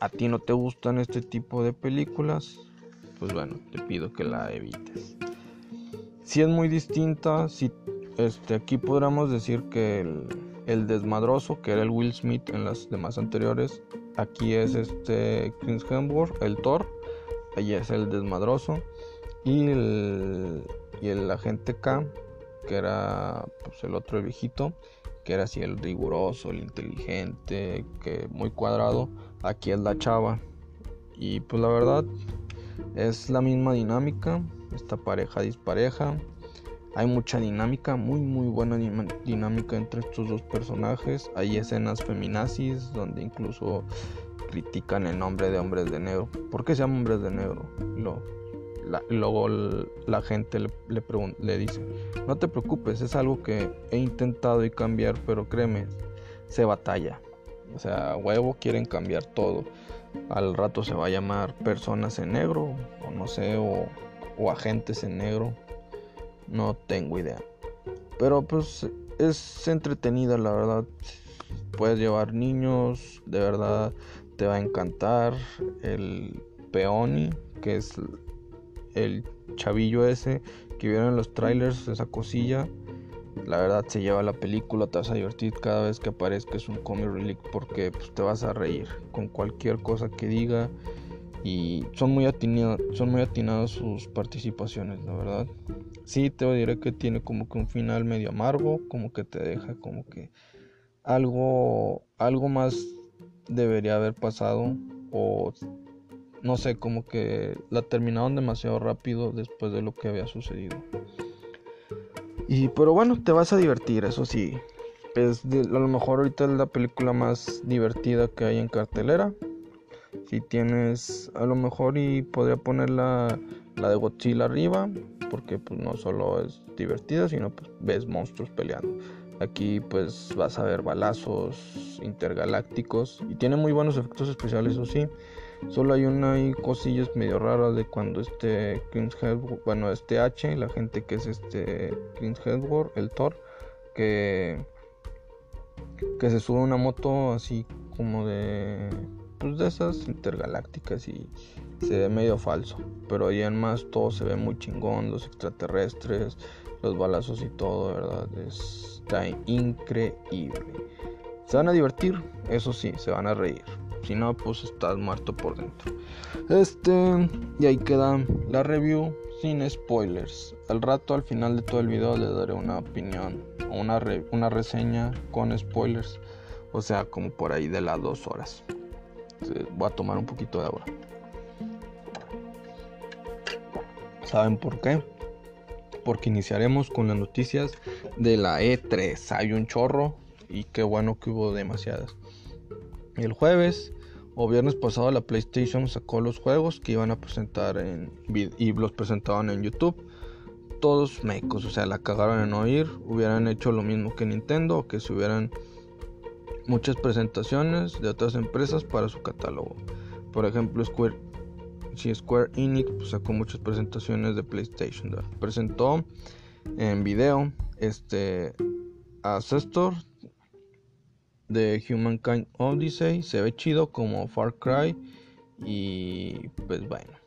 a ti no te gustan este tipo de películas, pues bueno, te pido que la evites. Si es muy distinta, si este, aquí podríamos decir que el, desmadroso, que era el Will Smith en las demás anteriores, aquí es este Chris Hemsworth, el Thor, allí es el desmadroso, y el, y el agente K, que era pues, el otro viejito, que era así el riguroso, el inteligente, que muy cuadrado, aquí es la chava. Y pues la verdad es la misma dinámica, esta pareja dispareja. Hay mucha dinámica, muy muy buena dinámica entre estos dos personajes. Hay escenas feminazis donde incluso critican el nombre de hombres de negro. ¿Por qué se llama hombres de negro? Luego la gente le, le, le dice, no te preocupes, es algo que he intentado y cambiar, pero créeme, se batalla. O sea, huevo quieren cambiar todo. Al rato se va a llamar personas en negro, o no sé, o, o agentes en negro. No tengo idea. Pero pues es entretenida, la verdad. Puedes llevar niños, de verdad te va a encantar. El Peony, que es el chavillo ese que vieron en los trailers, esa cosilla. La verdad se lleva la película, te vas a divertir cada vez que aparezca, es un comic relic porque pues, te vas a reír con cualquier cosa que diga y son muy, atinados, son muy atinadas sus participaciones, la verdad. Sí, te diré que tiene como que un final medio amargo, como que te deja como que algo, algo más debería haber pasado o no sé, como que la terminaron demasiado rápido después de lo que había sucedido. Y pero bueno, te vas a divertir, eso sí. Es a lo mejor ahorita es la película más divertida que hay en cartelera. Si tienes a lo mejor y podría poner la, la de Godzilla arriba, porque pues no solo es divertida, sino pues ves monstruos peleando. Aquí pues vas a ver balazos intergalácticos y tiene muy buenos efectos especiales, eso sí. Solo hay una y cosillas medio raras de cuando este Chris Hemsworth, bueno, este H, la gente que es este Chris Hemsworth, el Thor, que que se sube una moto así como de pues de esas intergalácticas y se ve medio falso, pero ahí en más todo se ve muy chingón, los extraterrestres, los balazos y todo, ¿verdad? Está increíble. Se van a divertir, eso sí, se van a reír. Si no, pues estás muerto por dentro. Este, y ahí queda la review sin spoilers. Al rato, al final de todo el video, le daré una opinión una, una reseña con spoilers. O sea, como por ahí de las dos horas. Voy a tomar un poquito de agua. ¿Saben por qué? Porque iniciaremos con las noticias de la E3. Hay un chorro y qué bueno que hubo demasiadas. El jueves o viernes pasado la PlayStation sacó los juegos que iban a presentar en y los presentaban en YouTube. Todos mecos, o sea, la cagaron en oír, hubieran hecho lo mismo que Nintendo que se hubieran muchas presentaciones de otras empresas para su catálogo. Por ejemplo, Square si Square Enix pues, sacó muchas presentaciones de PlayStation. Presentó en video este Ancestor de Humankind Odyssey. Se ve chido como Far Cry. Y pues bueno.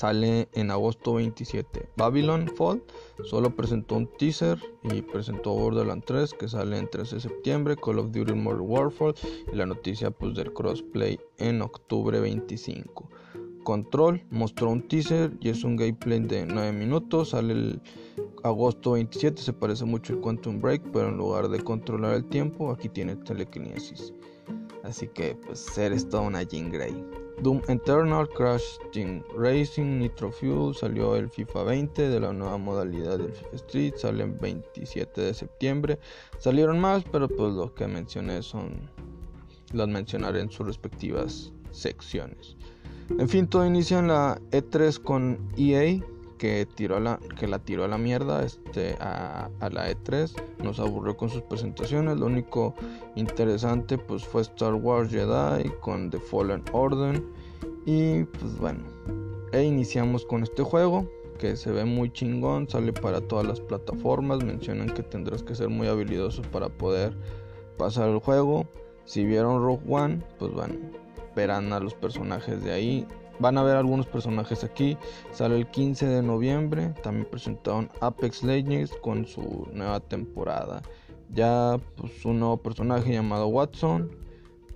Sale en agosto 27. Babylon Fall solo presentó un teaser y presentó Borderlands 3 que sale en 13 de septiembre. Call of Duty Modern Warfare y la noticia pues del crossplay en octubre 25. Control mostró un teaser y es un gameplay de 9 minutos. Sale el agosto 27, se parece mucho el Quantum Break, pero en lugar de controlar el tiempo, aquí tiene telekinesis. Así que, pues, eres toda una Jean Grey. Doom Eternal, Crash Team Racing, Nitro Fuel, salió el FIFA 20 de la nueva modalidad del FIFA Street, sale el 27 de septiembre. Salieron más, pero pues lo que mencioné son, las mencionaré en sus respectivas secciones. En fin, todo inicia en la E3 con EA, que, tiró la, que la tiró a la mierda este, a, la E3. Nos aburrió con sus presentaciones. Lo único interesante pues, fue Star Wars Jedi con The Fallen Order. Y pues bueno, e iniciamos con este juego que se ve muy chingón, sale para todas las plataformas, mencionan que tendrás que ser muy habilidoso para poder pasar el juego. Si vieron Rogue One, pues bueno, verán a los personajes de ahí. Van a ver algunos personajes aquí. Sale el 15 de noviembre. También presentaron Apex Legends con su nueva temporada. Ya pues, un nuevo personaje llamado Watson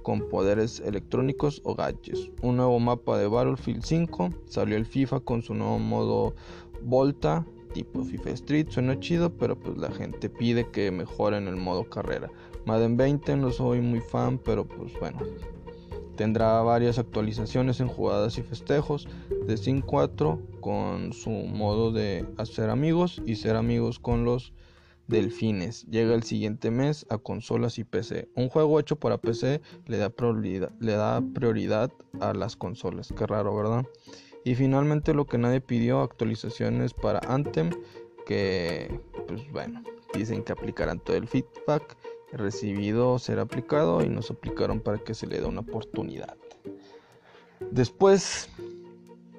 con poderes electrónicos o gadgets. Un nuevo mapa de Battlefield 5. Salió el FIFA con su nuevo modo Volta tipo FIFA Street. Suena chido, pero pues la gente pide que mejoren el modo carrera. Madden 20 no soy muy fan, pero pues bueno, Tendrá varias actualizaciones en jugadas y festejos de 5-4 con su modo de hacer amigos y ser amigos con los delfines. Llega el siguiente mes a consolas y PC. Un juego hecho para PC le da prioridad, le da prioridad a las consolas. Qué raro, ¿verdad? Y finalmente lo que nadie pidió, actualizaciones para Anthem, que pues bueno, dicen que aplicarán todo el feedback recibido ser aplicado y nos aplicaron para que se le dé una oportunidad. Después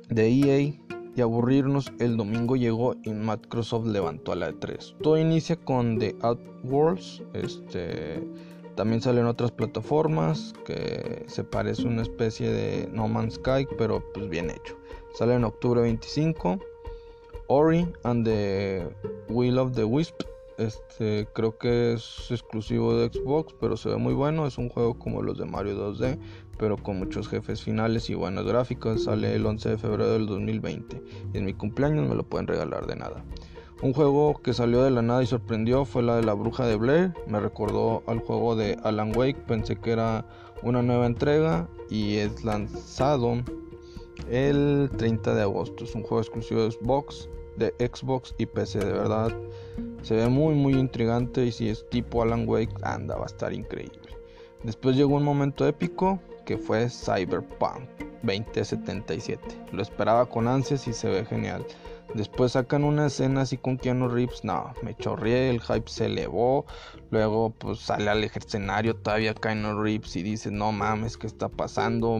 de EA y aburrirnos, el domingo llegó y Microsoft levantó a la E3. Todo inicia con The Outworlds, este también salen otras plataformas que se parece una especie de No Man's Sky, pero pues bien hecho. Sale en octubre 25. Ori and the Will of the Wisp este creo que es exclusivo de Xbox, pero se ve muy bueno. Es un juego como los de Mario 2D, pero con muchos jefes finales y buenas gráficas. Sale el 11 de febrero del 2020. Y en mi cumpleaños me lo pueden regalar de nada. Un juego que salió de la nada y sorprendió fue la de la bruja de Blair. Me recordó al juego de Alan Wake. Pensé que era una nueva entrega y es lanzado el 30 de agosto. Es un juego exclusivo de Xbox, de Xbox y PC. De verdad, se ve muy muy intrigante y si es tipo Alan Wake, anda, va a estar increíble. Después llegó un momento épico que fue Cyberpunk 2077. Lo esperaba con ansias y se ve genial. Después sacan una escena así con Keanu Reeves, no, me chorrié, el hype se elevó. Luego pues sale al escenario todavía Keanu Reeves y dice, no mames, ¿qué está pasando?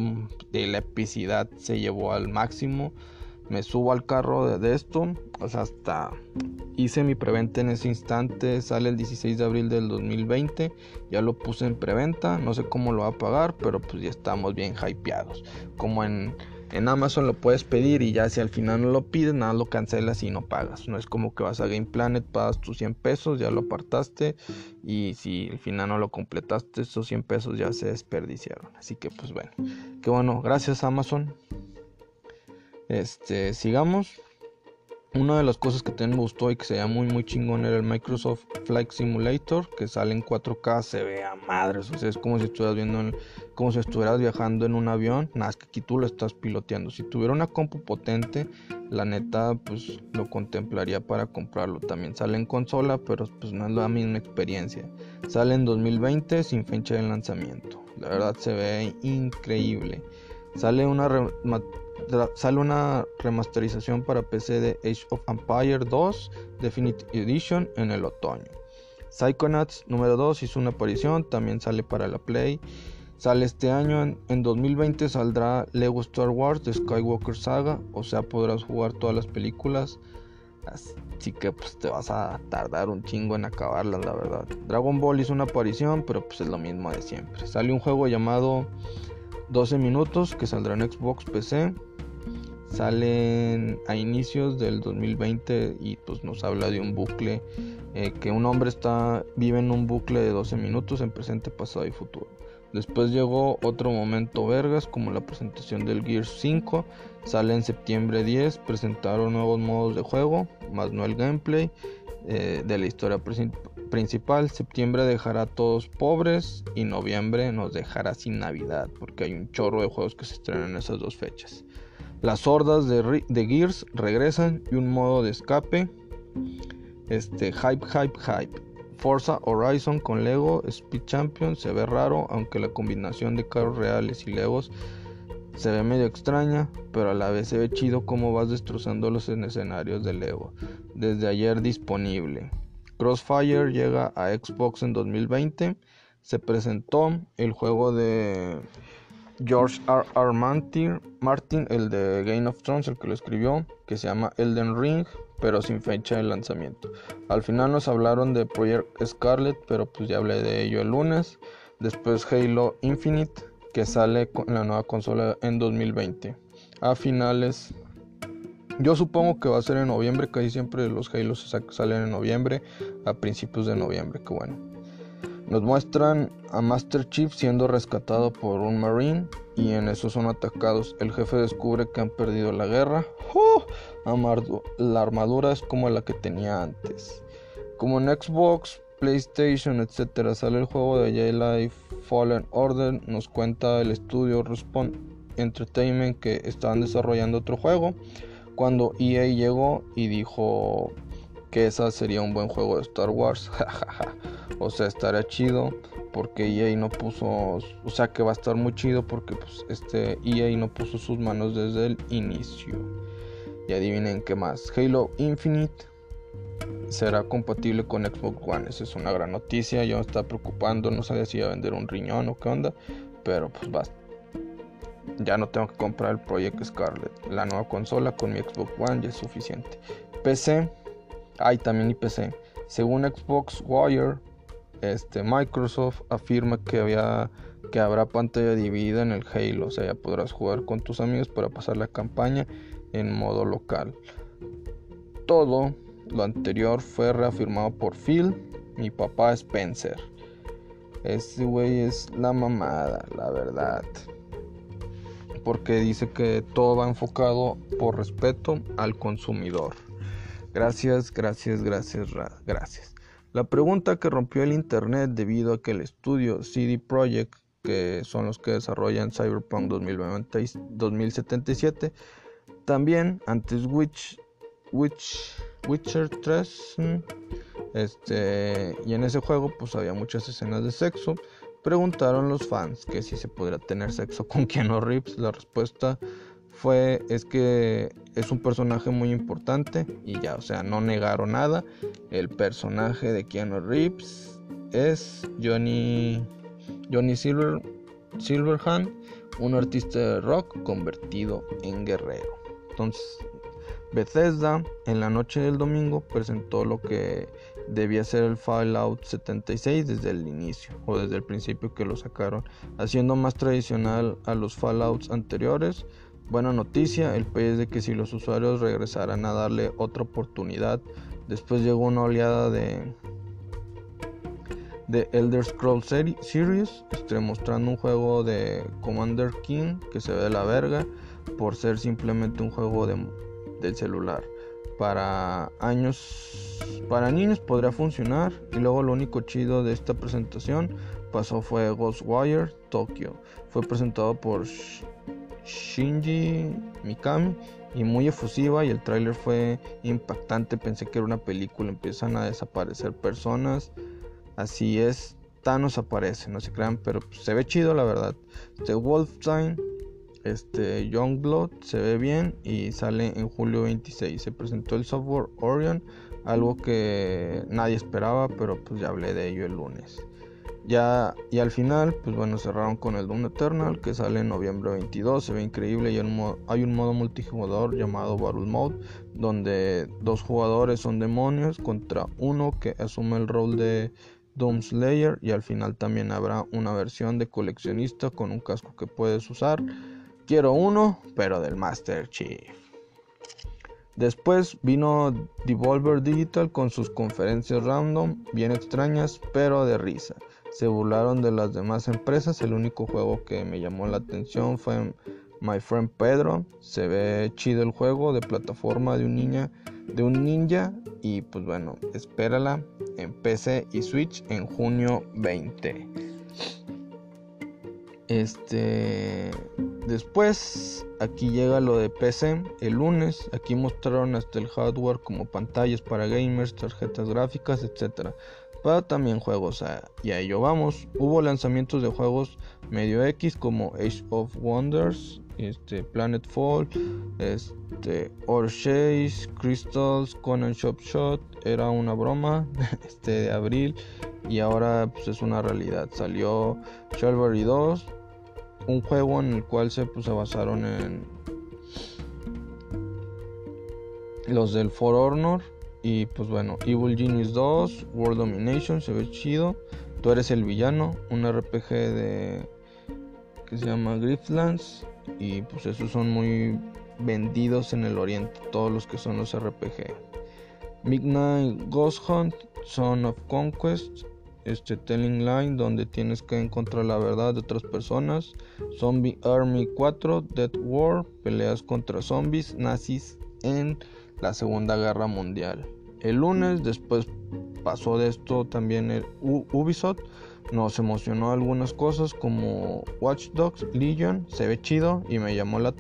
Y la epicidad se llevó al máximo me subo al carro de, esto, o sea, hasta hice mi preventa en ese instante, sale el 16 de abril del 2020, ya lo puse en preventa, no sé cómo lo va a pagar, pero pues ya estamos bien hypeados. Como en, en Amazon lo puedes pedir y ya si al final no lo pides, nada lo cancelas y no pagas. No es como que vas a Game Planet, pagas tus 100 pesos, ya lo apartaste y si al final no lo completaste, esos 100 pesos ya se desperdiciaron. Así que pues bueno, que bueno, gracias Amazon. Este, sigamos. Una de las cosas que también me gustó y que se veía muy muy chingón era el Microsoft Flight Simulator, que sale en 4K, se ve a madres, o sea, es como si estuvieras viendo, como si estuvieras viajando en un avión, nada, es que aquí tú lo estás piloteando. Si tuviera una compu potente, la neta, pues lo contemplaría para comprarlo. También sale en consola, pero pues no es la misma experiencia. Sale en 2020 sin fecha de lanzamiento. La verdad se ve increíble. Sale una sale una remasterización para PC de Age of Empire 2 Definitive Edition en el otoño. Psychonauts número 2 hizo una aparición, también sale para la Play. Sale este año, en, 2020 saldrá Lego Star Wars de Skywalker Saga, o sea, podrás jugar todas las películas. Así que pues te vas a tardar un chingo en acabarlas, la verdad. Dragon Ball hizo una aparición, pero pues es lo mismo de siempre. Sale un juego llamado 12 minutos que saldrá en Xbox PC. Salen a inicios del 2020 y pues nos habla de un bucle eh, que un hombre está vive en un bucle de 12 minutos en presente, pasado y futuro. Después llegó otro momento vergas como la presentación del Gears 5. Sale en septiembre 10, presentaron nuevos modos de juego, más no el gameplay eh, de la historia principal. Septiembre dejará a todos pobres y noviembre nos dejará sin Navidad porque hay un chorro de juegos que se estrenan en esas dos fechas. Las hordas de, de Gears regresan y un modo de escape. Este, hype, hype, hype. Forza Horizon con Lego Speed Champion se ve raro, aunque la combinación de carros reales y Legos se ve medio extraña, pero a la vez se ve chido cómo vas destrozando los escenarios de Lego. Desde ayer disponible. Crossfire llega a Xbox en 2020. Se presentó el juego de George R. R. Martin, el de Game of Thrones, el que lo escribió, que se llama Elden Ring, pero sin fecha de lanzamiento. Al final nos hablaron de Project Scarlet, pero pues ya hablé de ello el lunes. Después Halo Infinite, que sale en la nueva consola en 2020. A finales, yo supongo que va a ser en noviembre, casi siempre los Halo salen en noviembre, a principios de noviembre, que bueno. Nos muestran a Master Chief siendo rescatado por un Marine y en eso son atacados. El jefe descubre que han perdido la guerra. ¡Oh! La armadura es como la que tenía antes. Como en Xbox, PlayStation, etc. sale el juego de Jedi Fallen Order, nos cuenta el estudio Respawn Entertainment que estaban desarrollando otro juego. Cuando EA llegó y dijo que esa sería un buen juego de Star Wars. o sea, estaría chido porque EA no puso, o sea que va a estar muy chido porque pues, este EA no puso sus manos desde el inicio. Y adivinen qué más. Halo Infinite será compatible con Xbox One. Esa es una gran noticia. Yo me estaba preocupando, no sabía si iba a vender un riñón o qué onda, pero pues basta. Ya no tengo que comprar el Project Scarlet. La nueva consola con mi Xbox One ya es suficiente. PC hay también IPC. Según Xbox Wire, este, Microsoft afirma que, había, que habrá pantalla dividida en el Halo, o sea, ya podrás jugar con tus amigos para pasar la campaña en modo local. Todo lo anterior fue reafirmado por Phil, mi papá Spencer. Este güey es la mamada, la verdad. Porque dice que todo va enfocado por respeto al consumidor. Gracias, gracias, gracias, gracias. La pregunta que rompió el internet debido a que el estudio CD Projekt, que son los que desarrollan Cyberpunk 2077, también antes Witch, Witch, Witcher 3, este, y en ese juego pues había muchas escenas de sexo. Preguntaron los fans que si se podría tener sexo con Keanu Reeves. La respuesta fue es que es un personaje muy importante y ya, o sea, no negaron nada. El personaje de Keanu Reeves es Johnny Johnny Silver Silverhand, un artista de rock convertido en guerrero. Entonces, Bethesda en la noche del domingo presentó lo que debía ser el Fallout 76 desde el inicio o desde el principio que lo sacaron, haciendo más tradicional a los Fallouts anteriores Buena noticia, el país de que si los usuarios regresaran a darle otra oportunidad, después llegó una oleada de de Elder Scrolls Series, este, mostrando un juego de Commander King que se ve de la verga por ser simplemente un juego de, del celular. Para años, para niños podría funcionar y luego lo único chido de esta presentación pasó fue Ghostwire Tokyo. Fue presentado por Shinji Mikami y muy efusiva y el tráiler fue impactante, pensé que era una película, empiezan a desaparecer personas, así es, Thanos aparece, no se crean, pero se ve chido la verdad. Este Wolfenstein, este Youngblood se ve bien y sale en julio 26. Se presentó el software Orion, algo que nadie esperaba, pero pues ya hablé de ello el lunes. Ya, y al final, pues bueno, cerraron con el Doom Eternal que sale en noviembre 22. Se ve increíble y hay un modo multijugador llamado Battle Mode, donde dos jugadores son demonios contra uno que asume el rol de Doom Slayer. Y al final también habrá una versión de coleccionista con un casco que puedes usar. Quiero uno, pero del Master Chief. Después vino Devolver Digital con sus conferencias random, bien extrañas, pero de risa. se burlaron de las demás empresas. El único juego que me llamó la atención fue My Friend Pedro. Se ve chido el juego de plataforma de un niña, de un ninja y pues bueno, espérala en PC y Switch en junio 20. Este después aquí llega lo de PC el lunes. Aquí mostraron hasta el hardware como pantallas para gamers, tarjetas gráficas, etcétera pero también juegos. y a ello vamos. Hubo lanzamientos de juegos medio X como Age of Wonders, este, Planet Fall, este, Chase, Crystals, Conan Shop Shot. Era una broma este, de abril y ahora pues, es una realidad. Salió Chivalry 2, un juego en el cual se, pues, se basaron en los del For Honor y pues bueno, Evil Genius 2, World Domination, se ve chido. Tú eres el villano, un RPG de que se llama Grifflands y pues esos son muy vendidos en el oriente, todos los que son los RPG. Midnight Ghost Hunt, Son of Conquest, este Telling Line donde tienes que encontrar la verdad de otras personas. Zombie Army 4, Dead War, peleas contra zombies nazis en la Segunda Guerra Mundial. El lunes, después pasó de esto también el Ubisoft. Nos emocionó algunas cosas como Watch Dogs Legion, se ve chido y me llamó la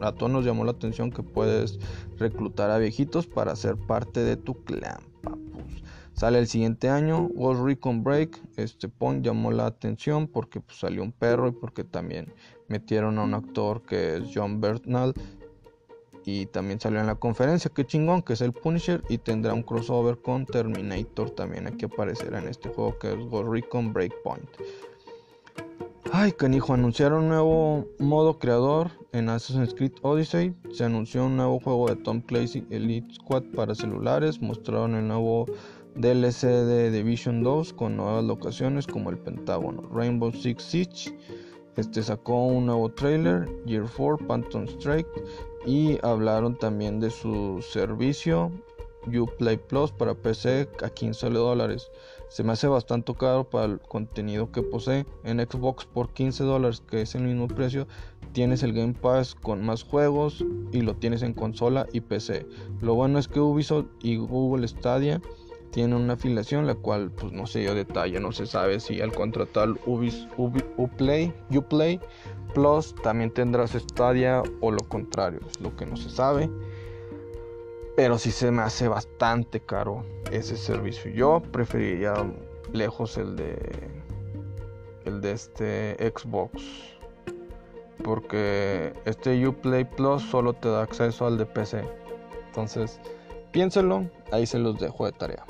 a todos nos llamó la atención que puedes reclutar a viejitos para ser parte de tu clan, papus. Sale el siguiente año, Ghost Recon Break, este point llamó la atención porque pues, salió un perro y porque también metieron a un actor que es John Bernal y también salió en la conferencia, que chingón, que es el Punisher y tendrá un crossover con Terminator también aquí aparecerá en este juego que es Ghost Recon Breakpoint. Ay, canijo, anunciaron un nuevo modo creador en Assassin's Creed Odyssey. Se anunció un nuevo juego de Tom Clancy Elite Squad para celulares. Mostraron el nuevo DLC de Division 2 con nuevas locaciones como el Pentágono. Rainbow Six Siege este sacó un nuevo trailer, Year 4, Phantom Strike, y hablaron también de su servicio Uplay Plus para PC a 15 dólares. Se me hace bastante caro para el contenido que posee. En Xbox por 15 dólares, que es el mismo precio, tienes el Game Pass con más juegos y lo tienes en consola y PC. Lo bueno es que Ubisoft y Google Stadia tienen una afiliación, la cual pues no sé yo detalle, no se sabe si al contratar Ubis, Uplay, Uplay Plus también tendrás Stadia o lo contrario, es lo que no se sabe. Pero sí se me hace bastante caro ese servicio. Yo preferiría lejos el de el de este Xbox. Porque este Uplay Plus solo te da acceso al de PC. Entonces, piénselo, ahí se los dejo de tarea.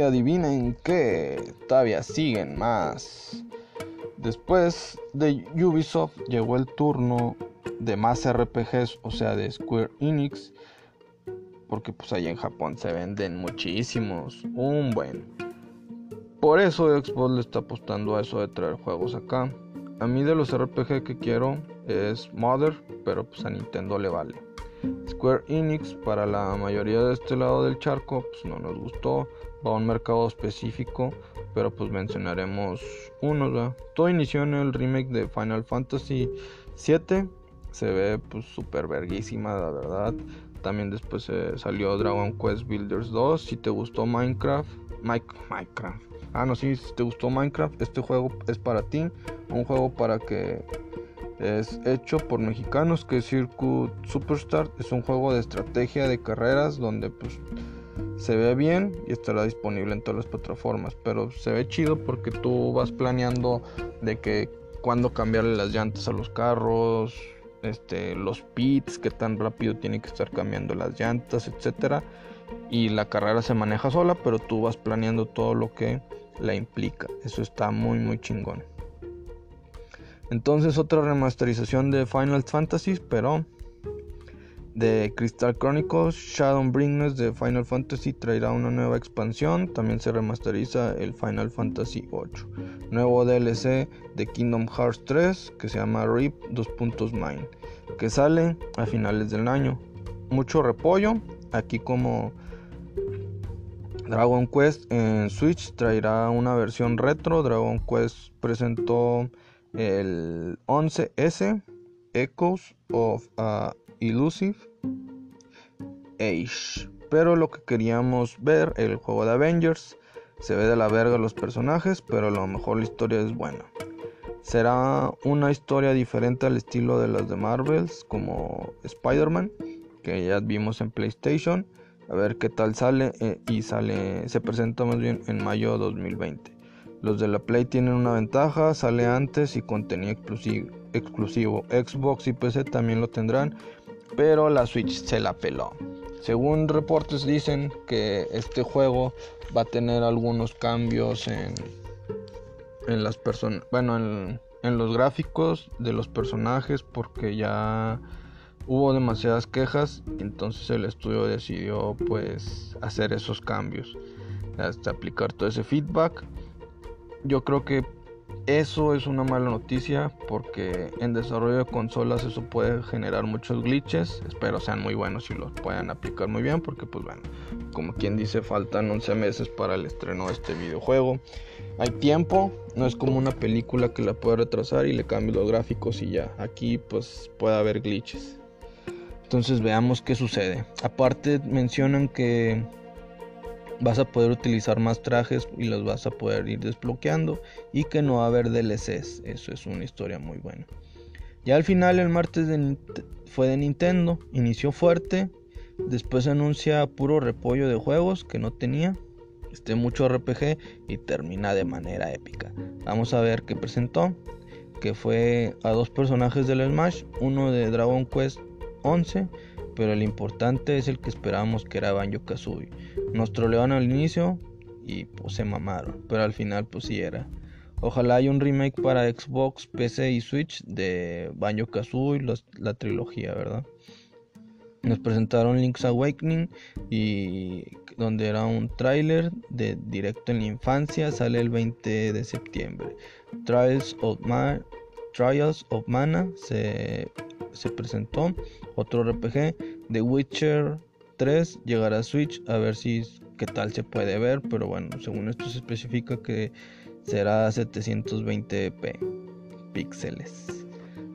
Adivinen que todavía siguen más. Después de Ubisoft llegó el turno de más RPGs, o sea, de Square Enix, porque pues allá en Japón se venden muchísimos, un buen. Por eso Xbox le está apostando a eso de traer juegos acá. A mí de los RPG que quiero es Mother, pero pues a Nintendo le vale. Square Enix para la mayoría de este lado del charco pues no nos gustó, va a un mercado específico, pero pues mencionaremos uno. Todo inició en el remake de Final Fantasy VII, se ve pues super verguísima la verdad. También después salió Dragon Quest Builders 2. Si te gustó Minecraft, Minecraft. Ah, no, sí, si te gustó Minecraft, este juego es para ti. Un juego para que es hecho por mexicanos que es Circuit Superstar. Es un juego de estrategia de carreras donde pues se ve bien y estará disponible en todas las plataformas. Pero se ve chido porque tú vas planeando de que cuando cambiarle las llantas a los carros, este, los pits, que tan rápido tiene que estar cambiando las llantas, etcétera. y la carrera se maneja sola, pero tú vas planeando todo lo que la implica. Eso está muy muy chingón. Entonces otra remasterización de Final Fantasy, pero de Crystal Chronicles, Shadowbringers de Final Fantasy traerá una nueva expansión. También se remasteriza el Final Fantasy VIII. Nuevo DLC de Kingdom Hearts 3 que se llama RIP 2.9 que sale a finales del año. Mucho repollo. Aquí como Dragon Quest en Switch traerá una versión retro. Dragon Quest presentó el 11S Echoes of a Elusive Age. Pero lo que queríamos ver, el juego de Avengers, se ve de la verga los personajes, pero a lo mejor la historia es buena. Será una historia diferente al estilo de las de Marvels, como Spider-Man, que ya vimos en PlayStation. A ver qué tal sale eh, y sale, se presenta más bien en mayo de 2020. Los de la Play tienen una ventaja, sale antes y contenido exclusivo, exclusivo. Xbox y PC también lo tendrán, pero la Switch se la peló. Según reportes dicen que este juego va a tener algunos cambios en, en las personas, bueno, en, en los gráficos de los personajes porque ya hubo demasiadas quejas, entonces el estudio decidió pues hacer esos cambios, hasta aplicar todo ese feedback. Yo creo que eso es una mala noticia porque en desarrollo de consolas eso puede generar muchos glitches. Espero sean muy buenos y los puedan aplicar muy bien porque pues bueno, como quien dice faltan 11 meses para el estreno de este videojuego. Hay tiempo, no es como una película que la puede retrasar y le cambie los gráficos y ya. Aquí pues puede haber glitches. Entonces veamos qué sucede. Aparte mencionan que vas a poder utilizar más trajes y los vas a poder ir desbloqueando y que no va a haber DLCs. Eso es una historia muy buena. Ya al final el martes fue de Nintendo, inició fuerte, después anuncia puro repollo de juegos que no tenía, este mucho RPG y termina de manera épica. Vamos a ver qué presentó, que fue a dos personajes del Smash, uno de Dragon Quest 11 pero el importante es el que esperábamos que era Banjo Kazooie. Nos trolearon al inicio y pues se mamaron, pero al final pues sí era. Ojalá haya un remake para Xbox, PC y Switch de Banjo Kazooie, la trilogía, ¿verdad? Nos presentaron Link's Awakening y donde era un tráiler de directo en la infancia, sale el 20 de septiembre. Trials of, Trials of Mana se se presentó otro RPG. The Witcher 3 llegará a Switch a ver si qué tal se puede ver, pero bueno, según esto se especifica que será 720p píxeles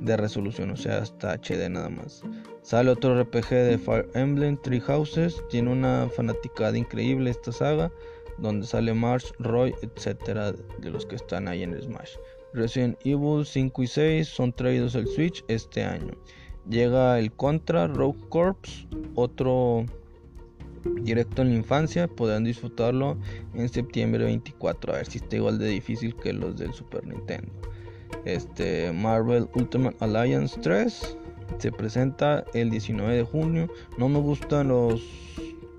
de resolución, o sea, hasta HD nada más. Sale otro RPG de Fire Emblem Three Houses, tiene una fanaticada increíble esta saga, donde sale Marsh, Roy, etcétera, de los que están ahí en Smash. Resident Evil 5 y 6 son traídos al Switch este año. Llega el Contra Rogue Corps, otro directo en la infancia. Podrán disfrutarlo en septiembre 24. A ver si está igual de difícil que los del Super Nintendo. Este Marvel Ultimate Alliance 3 se presenta el 19 de junio. No me gustan los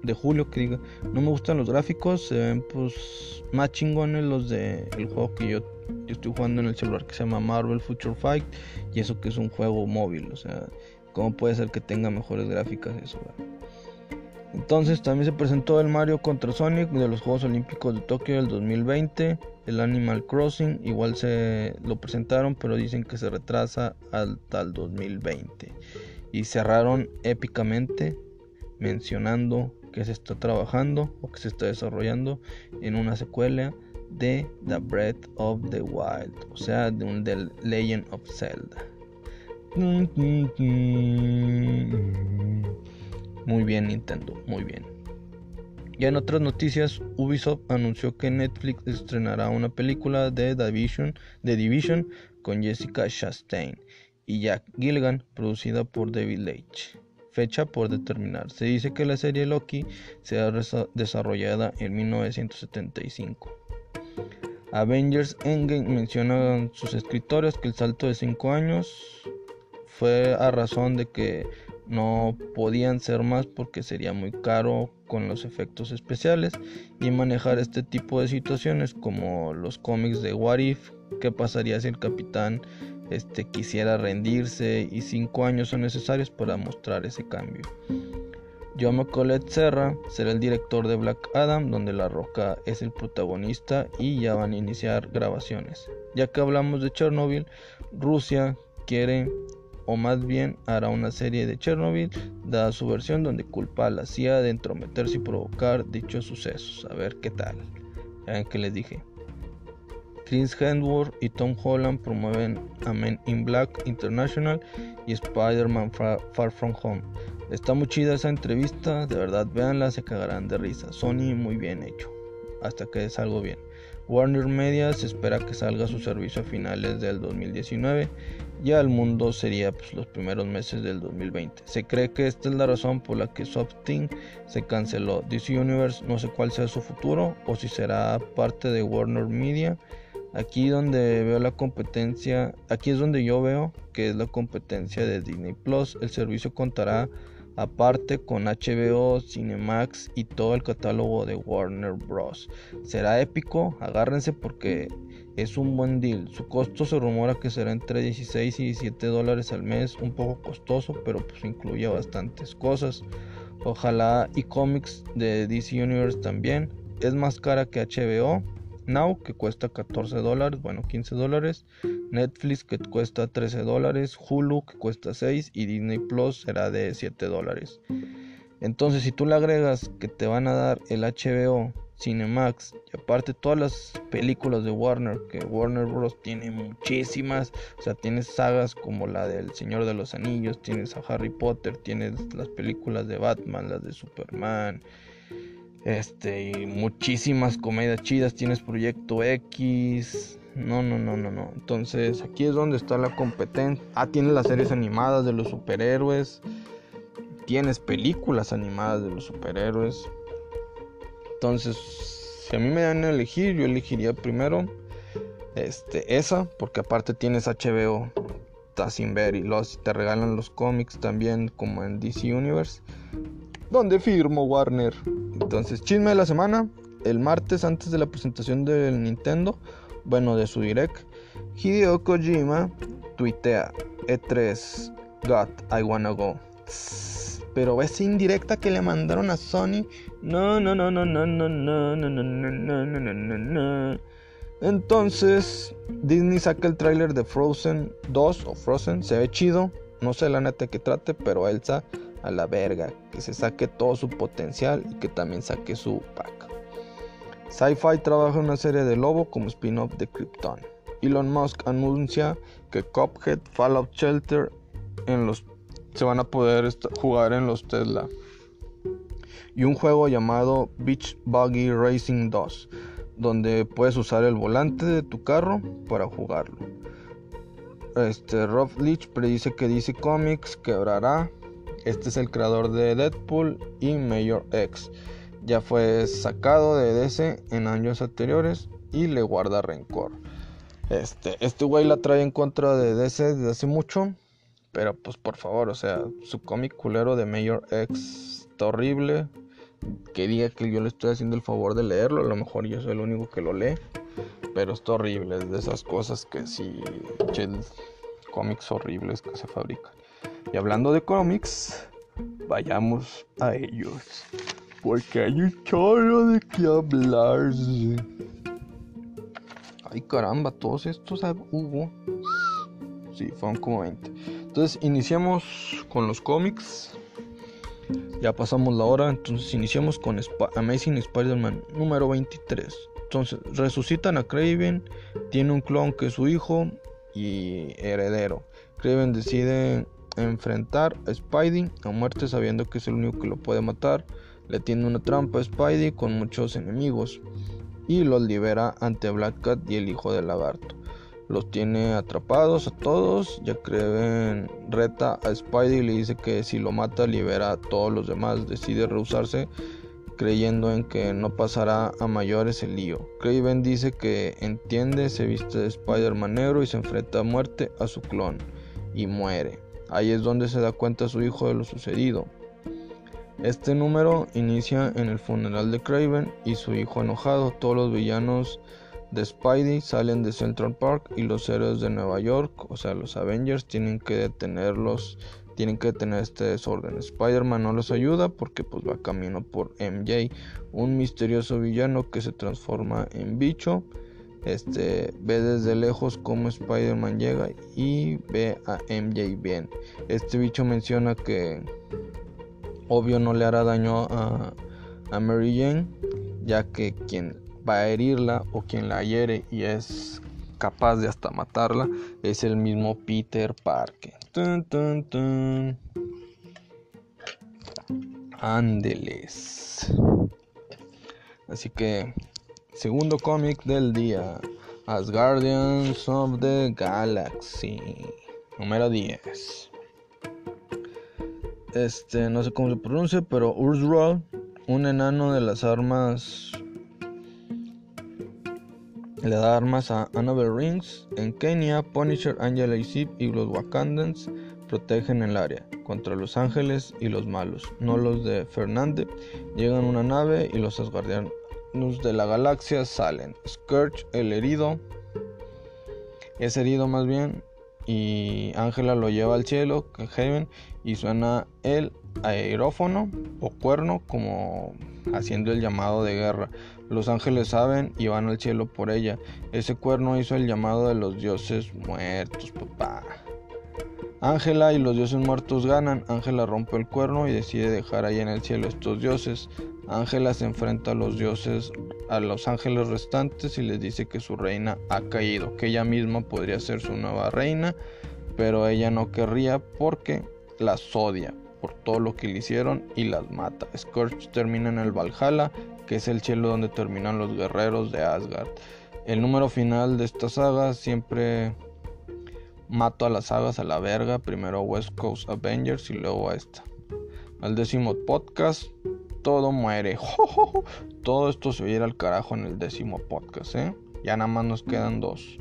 de julio que diga. No me gustan los gráficos. Se ven pues más chingones los de el juego que yo yo estoy jugando en el celular que se llama Marvel Future Fight y eso que es un juego móvil, o sea, ¿cómo puede ser que tenga mejores gráficas eso? Entonces también se presentó el Mario contra Sonic de los Juegos Olímpicos de Tokio del 2020, el Animal Crossing, igual se lo presentaron, pero dicen que se retrasa hasta el 2020. Y cerraron épicamente mencionando que se está trabajando o que se está desarrollando en una secuela de The Breath of the Wild, o sea, de un The Legend of Zelda. Muy bien Nintendo, muy bien. Ya en otras noticias, Ubisoft anunció que Netflix estrenará una película de Division, The Division con Jessica Chastain y Jack Gilligan, producida por David Leitch. Fecha por determinar. Se dice que la serie Loki será desarrollada en 1975. Avengers Endgame mencionan sus escritores que el salto de 5 años fue a razón de que No podían ser más porque sería muy caro con los efectos especiales y manejar este tipo de situaciones como los cómics de What If, qué pasaría si el capitán este, quisiera rendirse y cinco años son necesarios para mostrar ese cambio. John Colette Serra será el director de Black Adam, donde La Roca es el protagonista y ya van a iniciar grabaciones. Ya que hablamos de Chernobyl, Rusia quiere o más bien hará una serie de Chernobyl, dada su versión donde culpa a la CIA de entrometerse y provocar dichos sucesos. A ver qué tal. Ya que les dije. Chris Hemsworth y Tom Holland promueven a Men in Black International y Spider-Man Far From Home. Está muy chida esa entrevista, de verdad, véanla, se cagarán de risa. Sony muy bien hecho, hasta que salga bien. Warner Media se espera que salga su servicio a finales del 2019. Ya el mundo sería pues, los primeros meses del 2020. Se cree que esta es la razón por la que Softing se canceló. DC Universe no sé cuál sea su futuro o si será parte de Warner Media. Aquí donde veo la competencia, aquí es donde yo veo que es la competencia de Disney Plus. El servicio contará aparte con HBO, Cinemax y todo el catálogo de Warner Bros. Será épico, agárrense porque es un buen deal. Su costo se rumora que será entre 16 y 17 dólares al mes, un poco costoso, pero pues incluye bastantes cosas. Ojalá y comics de DC Universe también. Es más cara que HBO, Now que cuesta 14 dólares, bueno 15 dólares, Netflix que cuesta 13 dólares, Hulu que cuesta 6 y Disney Plus será de 7 dólares. Entonces si tú le agregas que te van a dar el HBO, Cinemax y aparte todas las películas de Warner, que Warner Bros. tiene muchísimas, o sea, tienes sagas como la del Señor de los Anillos, tienes a Harry Potter, tienes las películas de Batman, las de Superman, este, y muchísimas comedias chidas. Tienes Proyecto X. No, no, no, no, no. Entonces, aquí es donde está la competencia. Ah, tienes las series animadas de los superhéroes. Tienes películas animadas de los superhéroes. Entonces, si a mí me dan a elegir, yo elegiría primero este, esa, porque aparte tienes HBO, está sin ver y te regalan los cómics también como en DC Universe. ¿Dónde firmo Warner? Entonces, chisme de la semana. El martes antes de la presentación del Nintendo, bueno, de su direct, Hideo Kojima tuitea E3 God, I wanna go. Pero esa indirecta que le mandaron a Sony. No, no, no, no, no, no, no, no, no, no, no, no, no, no. Entonces, Disney saca el tráiler de Frozen 2 o Frozen, se ve chido. No sé la neta que trate, pero Elsa a la verga, que se saque todo su potencial y que también saque su pack. Sci-Fi trabaja una serie de Lobo como spin-off de Krypton. Elon Musk anuncia que Cuphead, Fallout Shelter se van a poder jugar en los Tesla. Y un juego llamado Beach Buggy Racing 2, donde puedes usar el volante de tu carro para jugarlo. Este, Rob Leach predice que DC Comics quebrará este es el creador de Deadpool y Mayor X. Ya fue sacado de DC en años anteriores y le guarda rencor. Este, este güey la trae en contra de DC desde hace mucho. Pero pues por favor, o sea, su cómic culero de Mayor X está horrible. Que diga que yo le estoy haciendo el favor de leerlo. A lo mejor yo soy el único que lo lee. Pero está horrible. Es de esas cosas que sí. Cómics horribles que se fabrican. Y hablando de cómics, vayamos a ellos. Porque hay un chorro de qué hablar. Ay caramba, todos estos hubo. Sí, fueron como 20. Entonces iniciamos con los cómics. Ya pasamos la hora, entonces iniciamos con Amazing Spider-Man número 23. Entonces resucitan a Craven, tiene un clon que es su hijo y heredero. Craven decide enfrentar a Spidey a muerte sabiendo que es el único que lo puede matar. Le tiene una trampa a Spidey con muchos enemigos y los libera ante Black Cat y el hijo del lagarto. Los tiene atrapados a todos. Ya creen reta a Spidey y le dice que si lo mata libera a todos los demás. Decide rehusarse creyendo en que no pasará a mayores el lío. Craven dice que entiende, se viste de Spider-Man negro y se enfrenta a muerte a su clon y muere Ahí es donde se da cuenta su hijo de lo sucedido. Este número inicia en el funeral de Craven y su hijo enojado. Todos los villanos de Spidey salen de Central Park y los héroes de Nueva York, o sea, los Avengers, tienen que detenerlos, tienen que detener este desorden. Spider-Man no los ayuda porque pues va camino por MJ, un misterioso villano que se transforma en bicho. Este ve desde lejos cómo Spider-Man llega y ve a MJ bien. Este bicho menciona que obvio no le hará daño a, a Mary Jane, ya que quien va a herirla o quien la hiere y es capaz de hasta matarla es el mismo Peter Parker. Tun, Ándeles. Así que, segundo cómic del día: As Guardians of the Galaxy, número 10. Este, no sé cómo se pronuncia, pero Ursula, un enano de las armas le da armas a Annabelle Rings. En Kenia, Punisher, Angela y y los Wakandans protegen el área contra los ángeles y los malos, no los de Fernande. Llegan una nave y los asgardianos de la galaxia salen. Scourge, el herido, es herido más bien, y Ángela lo lleva al cielo, Heaven, y suena el aerófono o cuerno como haciendo el llamado de guerra. Los ángeles saben y van al cielo por ella. Ese cuerno hizo el llamado de los dioses muertos, papá. Ángela y los dioses muertos ganan. Ángela rompe el cuerno y decide dejar ahí en el cielo estos dioses. Ángela se enfrenta a los dioses, a los ángeles restantes y les dice que su reina ha caído, que ella misma podría ser su nueva reina, pero ella no querría porque las odia por todo lo que le hicieron y las mata. Scourge termina en el Valhalla, que es el cielo donde terminan los guerreros de Asgard. El número final de esta saga siempre mato a las sagas a la verga, primero a West Coast Avengers y luego a esta. Al décimo podcast, todo muere. Todo esto se va a ir al carajo en el décimo podcast, ¿eh? Ya nada más nos quedan dos.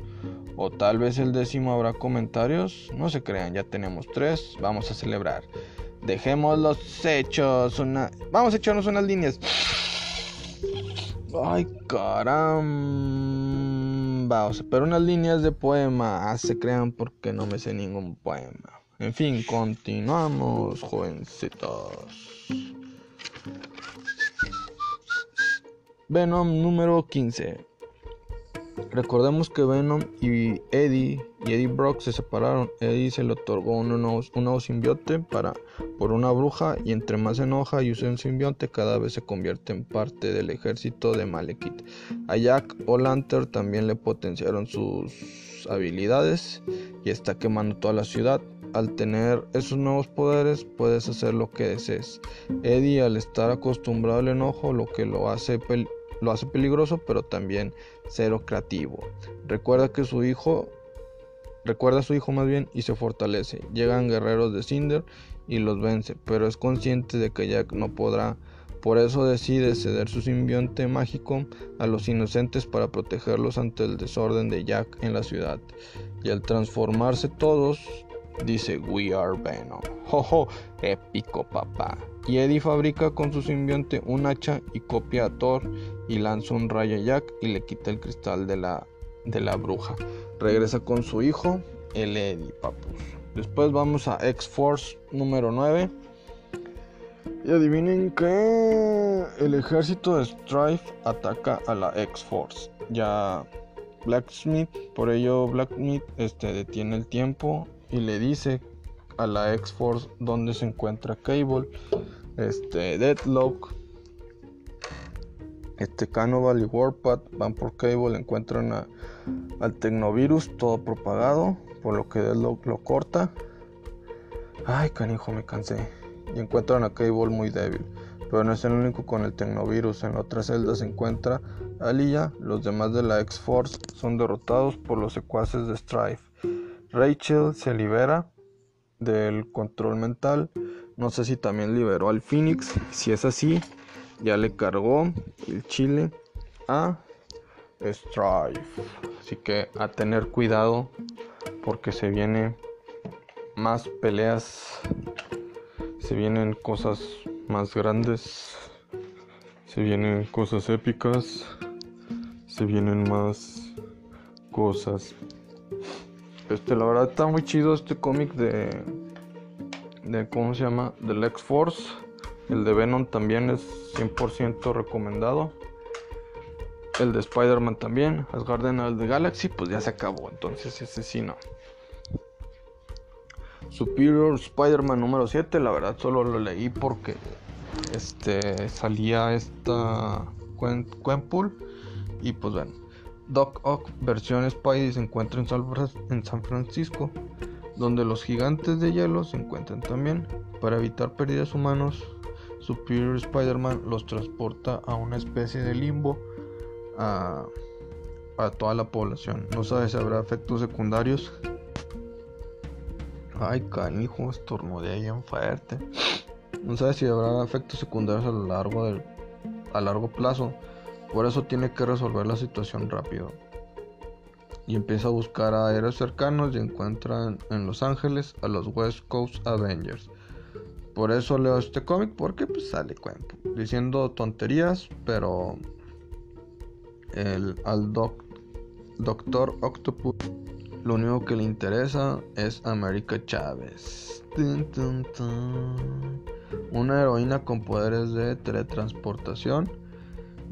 O tal vez el décimo habrá comentarios. No se crean, ya tenemos tres. Vamos a celebrar. Dejemos los hechos. Una... Vamos a echarnos unas líneas. Ay, caramba. pero unas líneas de poema. Ah, se crean porque no me sé ningún poema. En fin, continuamos, jovencitos. Venom número 15. Recordemos que Venom y Eddie y Eddie Brock se separaron. Eddie se le otorgó un nuevo, simbionte para, por una bruja y entre más se enoja y usa un simbionte cada vez se convierte en parte del ejército de Malekith. A Jack O'Lantern también le potenciaron sus habilidades y está quemando toda la ciudad. Al tener esos nuevos poderes puedes hacer lo que desees. Eddie al estar acostumbrado al enojo lo que lo hace lo hace peligroso, pero también cero creativo. Recuerda que su hijo recuerda a su hijo más bien y se fortalece. Llegan guerreros de Cinder y los vence, pero es consciente de que Jack no podrá. Por eso decide ceder su simbionte mágico a los inocentes para protegerlos ante el desorden de Jack en la ciudad. Y al transformarse todos, dice We are Venom. Jojo, épico papá. Y Eddie fabrica con su simbionte un hacha y copia a Thor y lanza un rayo a Jack y le quita el cristal de la, de la bruja. Regresa con su hijo, el Eddie, papus. Después vamos a X-Force número 9. Y adivinen que el ejército de Strife ataca a la X-Force. Ya Blacksmith, por ello Blacksmith este, detiene el tiempo y le dice a la X-Force donde se encuentra Cable, este, Deadlock, este Cannibal y Warpath van por Cable, encuentran al Tecnovirus todo propagado, por lo que Deadlock lo corta. Ay, canijo, me cansé. Y encuentran a Cable muy débil. Pero no es el único con el Tecnovirus. En la otra celda se encuentra Aliyah. Los demás de la X-Force son derrotados por los secuaces de Strife. Rachel se libera del control mental. No sé si también liberó al Phoenix. Si es así, ya le cargó el chile a Strife. Así que a tener cuidado porque se viene más peleas, se vienen cosas más grandes, se vienen cosas épicas, se vienen más cosas. Este, la verdad está muy chido este cómic de, de, ¿cómo se llama? Del X-Force. El de Venom también es 100% recomendado. El de Spider-Man también. Asgarden el de Galaxy, pues ya se acabó. Entonces ese sí no. Superior Spider-Man número 7, la verdad solo lo leí porque este salía esta Quenpool y pues bueno. Doc Ock versión Spidey se encuentra en San Francisco, donde los gigantes de hielo se encuentran también. Para evitar pérdidas humanos, Superior Spider-Man los transporta a una especie de limbo a, a toda la población. No sabe si habrá efectos secundarios Ay, canijo, estornudé bien fuerte. No sabe si habrá efectos secundarios a lo largo del, a largo plazo. Por eso tiene que resolver la situación rápido. Y empieza a buscar a héroes cercanos y encuentra en Los Ángeles a los West Coast Avengers. Por eso leo este cómic, porque pues sale cuento. Diciendo tonterías, pero el, al doc, Doctor Octopus lo único que le interesa es América Chávez. Una heroína con poderes de teletransportación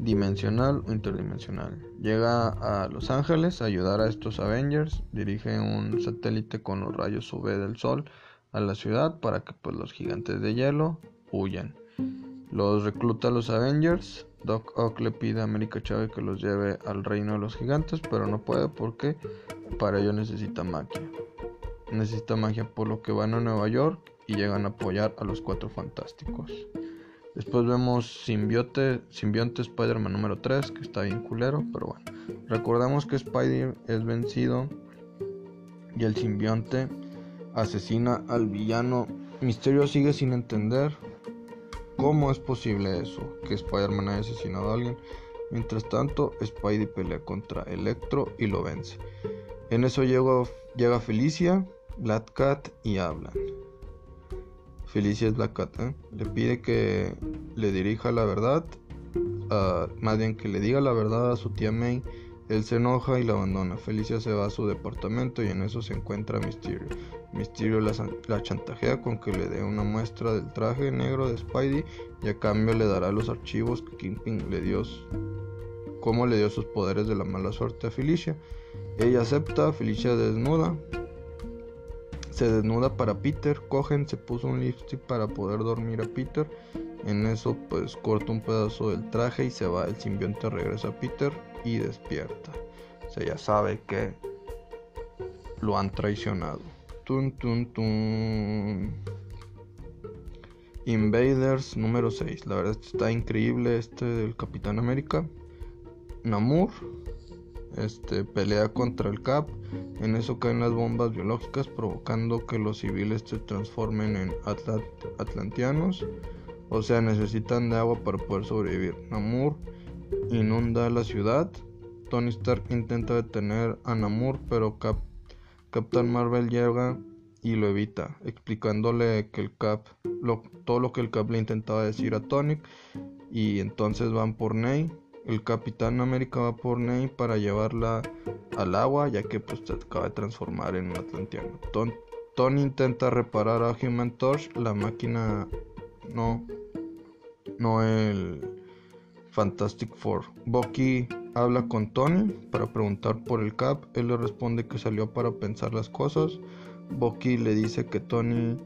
dimensional o interdimensional. Llega a Los Ángeles a ayudar a estos Avengers. Dirige un satélite con los rayos UV del sol a la ciudad para que pues, los gigantes de hielo huyan. Los recluta a los Avengers Doc Ock le pide a América Chávez que los lleve al reino de los gigantes, pero no puede porque para ello necesita magia. Necesita magia por lo que van a Nueva York y llegan a apoyar a los cuatro fantásticos. Después vemos Simbionte, Simbionte Spider-Man número 3, que está bien culero, pero bueno. Recordemos que Spider es vencido y el simbionte asesina al villano. Misterio sigue sin entender ¿Cómo es posible eso? Que Spider-Man haya asesinado a alguien. Mientras tanto, Spidey pelea contra Electro y lo vence. En eso llega Felicia, Black Cat y hablan. Felicia ¿eh? Le pide que le dirija la verdad, más bien que le diga la verdad a su tía May él se enoja y la abandona. Felicia se va a su departamento y en eso se encuentra Mysterio. Mysterio la, chantajea con que le dé una muestra del traje negro de Spidey y a cambio le dará los archivos que Kingpin le dio, cómo le dio sus poderes de la mala suerte a Felicia. Ella acepta, Felicia desnuda, se desnuda para Peter, cogen, se puso un lipstick para poder dormir a Peter. En eso pues corta un pedazo del traje y se va, el simbionte regresa a Peter y despierta. O sea, ya sabe que lo han traicionado. Tun, tun, tun. Invaders número 6. La verdad está increíble este del Capitán América. Namur este, pelea contra el Cap. En eso caen las bombas biológicas provocando que los civiles se transformen en atlantianos. O sea, necesitan de agua para poder sobrevivir. Namur inunda la ciudad. Tony Stark intenta detener a Namur, pero Cap Captain Marvel llega y lo evita, explicándole que el Cap, todo lo que el Cap le intentaba decir a Tony. Y entonces van por Ney. El Capitán América va por Ney para llevarla al agua, ya que pues se acaba de transformar en un atlantiano. Tony intenta reparar a Human Torch, la máquina no, no el Fantastic Four. Bucky habla con Tony para preguntar por el Cap. Él le responde que salió para pensar las cosas. Bucky le dice que Tony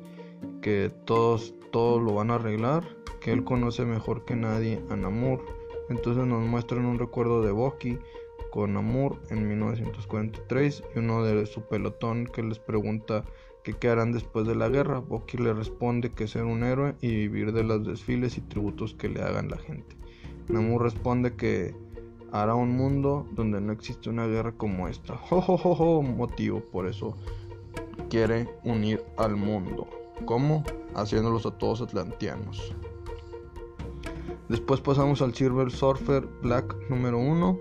que todos todos lo van a arreglar, que él conoce mejor que nadie a Namor. Entonces nos muestran un recuerdo de Bucky con Namor en 1943 y uno de su pelotón que les pregunta que qué harán después de la guerra. Bucky le responde que ser un héroe y vivir de los desfiles y tributos que le hagan la gente. Namor responde que hará un mundo donde no existe una guerra como esta. Jo, motivo, por eso quiere unir al mundo. ¿Cómo? Haciéndolos a todos atlantianos. Después pasamos al Silver Surfer Black número 1.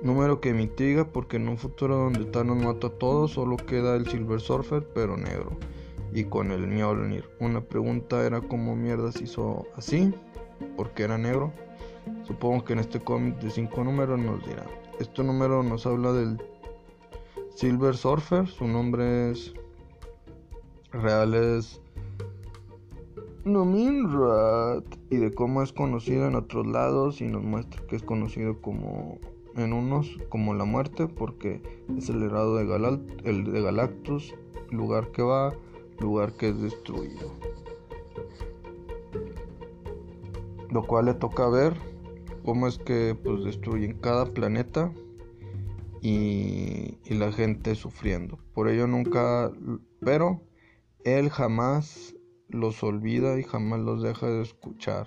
Número que mitiga porque en un futuro donde Thanos mata a todos solo queda el Silver Surfer pero negro. y con el Mjolnir. Una pregunta era cómo mierdas hizo así, porque era negro. Supongo que en este cómic de 5 números nos dirá. Este número nos habla del Silver Surfer, su nombre es real es Nominrat y de cómo es conocido en otros lados y nos muestra que es conocido como en unos como la muerte porque es el herado de, el de Galactus, lugar que va, lugar que es destruido. Lo cual le toca ver cómo es que pues destruyen cada planeta y, y la gente sufriendo. Por ello nunca, pero él jamás los olvida y jamás los deja de escuchar,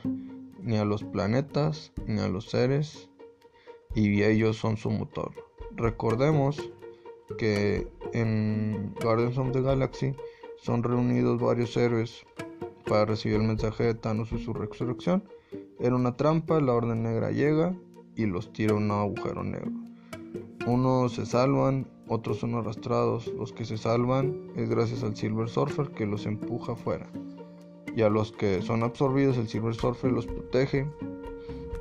ni a los planetas, ni a los seres, y ellos son su motor. Recordemos que en Guardians of the Galaxy son reunidos varios héroes para recibir el mensaje de Thanos y su resurrección. Era una trampa, la Orden Negra llega y los tira a un agujero negro. Unos se salvan, otros son arrastrados. Los que se salvan es gracias al Silver Surfer que los empuja afuera. Y a los que son absorbidos, el Silver Surfer los protege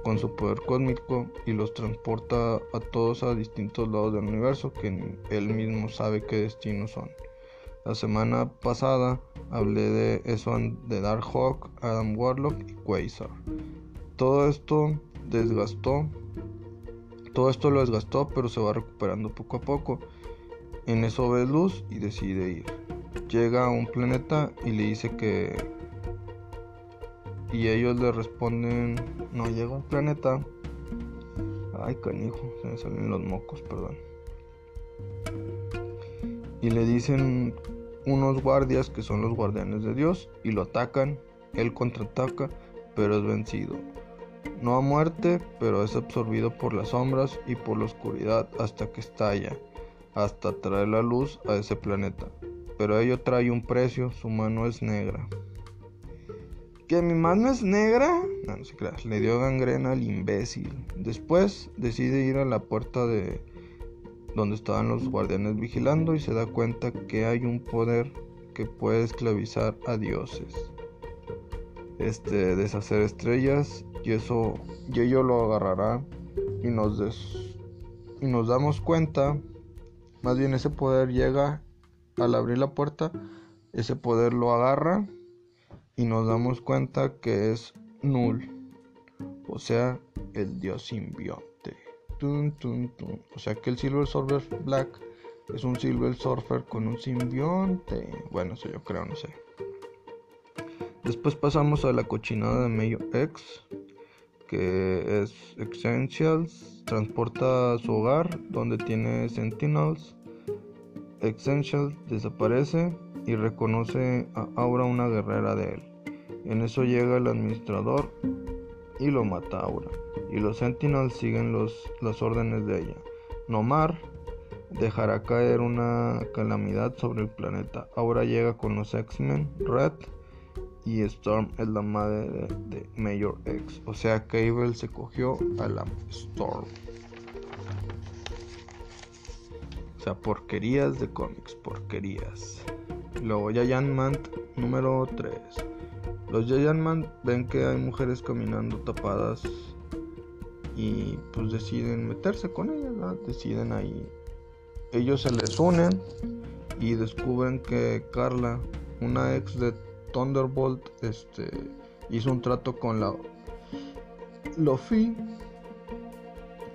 con su poder cósmico y los transporta a todos a distintos lados del universo que él mismo sabe qué destinos son. La semana pasada hablé de eso de Darkhawk, Adam Warlock y Quasar. Todo esto desgastó todo esto lo desgastó, pero se va recuperando poco a poco. En eso ve luz y decide ir. Llega a un planeta y le dice que... Y ellos le responden, no llega a un planeta. Ay, canijo, se me salen los mocos, perdón. Y le dicen unos guardias que son los guardianes de Dios y lo atacan. Él contraataca, pero es vencido. No a muerte, pero es absorbido por las sombras y por la oscuridad hasta que estalla, hasta traer la luz a ese planeta. Pero ello trae un precio, su mano es negra. ¿Que mi mano es negra? No, no se crea, le dio gangrena al imbécil. Después decide ir a la puerta de donde estaban los guardianes vigilando y se da cuenta que hay un poder que puede esclavizar a dioses. Este, deshacer estrellas y eso y ello lo agarrará y nos y nos damos cuenta más bien ese poder llega al abrir la puerta ese poder lo agarra y nos damos cuenta que es null o sea el dios simbionte. O sea que el Silver Surfer Black es un Silver Surfer con un simbionte. Bueno eso yo creo no sé. Después pasamos a la cochinada de Mayo X que es Essentials, transporta a su hogar donde tiene Sentinels. Essentials desaparece y reconoce a Aura una guerrera de él. En eso llega el administrador y lo mata Aura. Y los Sentinels siguen los, las órdenes de ella. Nomar dejará caer una calamidad sobre el planeta. Aura llega con los X-Men, Red y Storm es la madre de, Mayor X. O sea, Cable se cogió a la Storm. O sea, porquerías de cómics, porquerías. Luego Giant Man número 3. Los Giant Man ven que hay mujeres caminando tapadas y pues deciden meterse con ellas, deciden ahí. Ellos se les unen y descubren que Carla, una ex de Thunderbolt este, hizo un trato con la Luffy,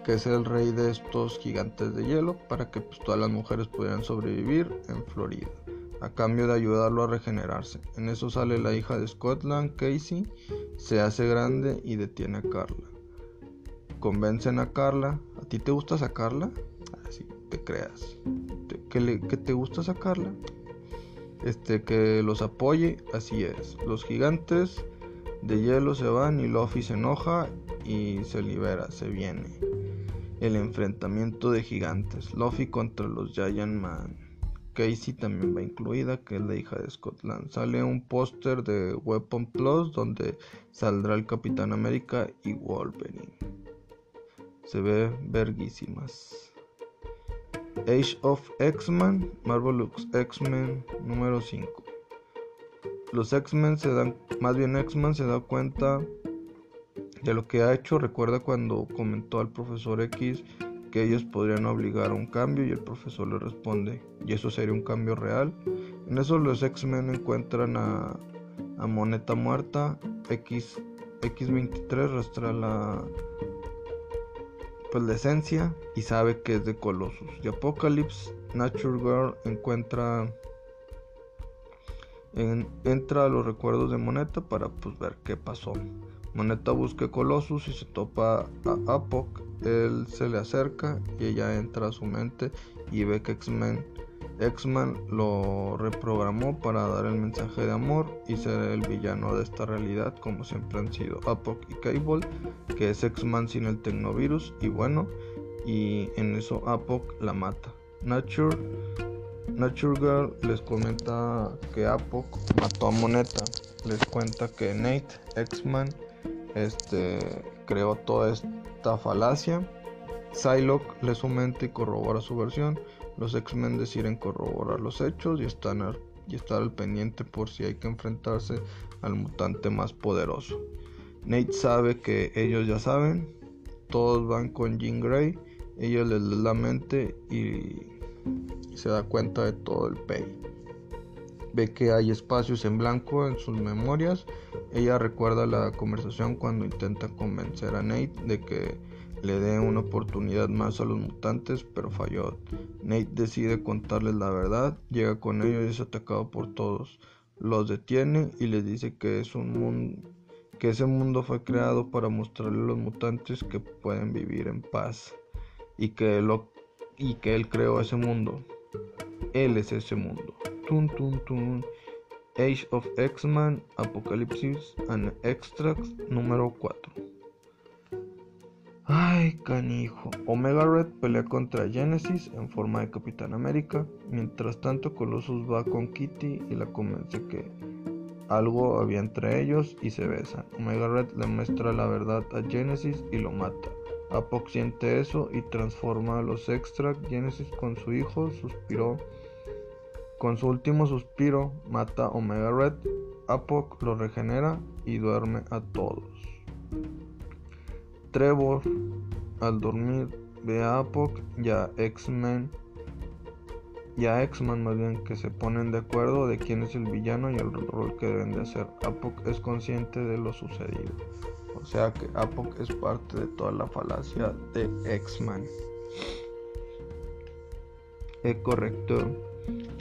que es el rey de estos gigantes de hielo, para que pues, todas las mujeres pudieran sobrevivir en Florida, a cambio de ayudarlo a regenerarse. En eso sale la hija de Scotland, Casey, se hace grande y detiene a Carla. Convencen a Carla. ¿A ti te gusta sacarla? Así te creas. ¿Que, ¿Que te gusta sacarla? este, que los apoye, así es. Los gigantes de hielo se van y Luffy se enoja y se libera, se viene. El enfrentamiento de gigantes, Luffy contra los Giant Man. Casey también va incluida, que es la hija de Scotland. Sale un póster de Weapon Plus donde saldrá el Capitán América y Wolverine. Se ve verguísimas. Age of X-Men, Marvelous X-Men número 5. los X-Men se dan, más bien X-Men se da cuenta de lo que ha hecho. Recuerda cuando comentó al profesor X que ellos podrían obligar a un cambio y el profesor le responde, ¿y eso sería un cambio real? En eso los X-Men encuentran a, a, Moneta muerta, X, X23 rastrea la, pues, la esencia y sabe que es de Colossus. Y Apocalypse, Nature Girl encuentra entra a los recuerdos de Moneta para pues ver qué pasó. Moneta busca a Colossus y se topa a Apoc. Él se le acerca y ella entra a su mente y ve que X-Men X-Men lo reprogramó para dar el mensaje de amor y ser el villano de esta realidad como siempre han sido Apoc y Cable, que es X-Men sin el tecnovirus y bueno, y en eso Apoc la mata. Nature Nature Girl les comenta que Apoc mató a Moneta. Les cuenta que Nate, X-Man, este, creó toda esta falacia. Psylocke le su mente y corrobora su versión. Los X-Men deciden corroborar los hechos y están y estar al pendiente por si hay que enfrentarse al mutante más poderoso. Nate sabe que ellos ya saben. Todos van con Jean Grey. Ellos les la mente y se da cuenta de todo el pay. Ve que hay espacios en blanco en sus memorias. Ella recuerda la conversación cuando intenta convencer a Nate de que le dé una oportunidad más a los mutantes, pero falló. Nate decide contarles la verdad, llega con ellos y es atacado por todos. Los detiene y les dice que es un mundo que ese mundo fue creado para mostrarle a los mutantes que pueden vivir en paz y que lo y que él creó ese mundo. Él es ese mundo. Tun, tun, tun. Age of X-Men, Apocalipsis and Extracts número 4. Ay, canijo. Omega Red pelea contra Genesis en forma de Capitán América. Mientras tanto, Colossus va con Kitty y la convence que algo había entre ellos y se besan. Omega Red le muestra la verdad a Genesis y lo mata. Apoc siente eso y transforma a los Extract. Genesis con su hijo suspiró. Con su último suspiro mata a Omega Red. Apoc lo regenera y duerme a todos. Trevor al dormir ve a Apoc y a X-Men y a X-Men más bien que se ponen de acuerdo de quién es el villano y el rol que deben de hacer. Apoc es consciente de lo sucedido. O sea que Apoc es parte de toda la falacia de X-Men. Es correcto.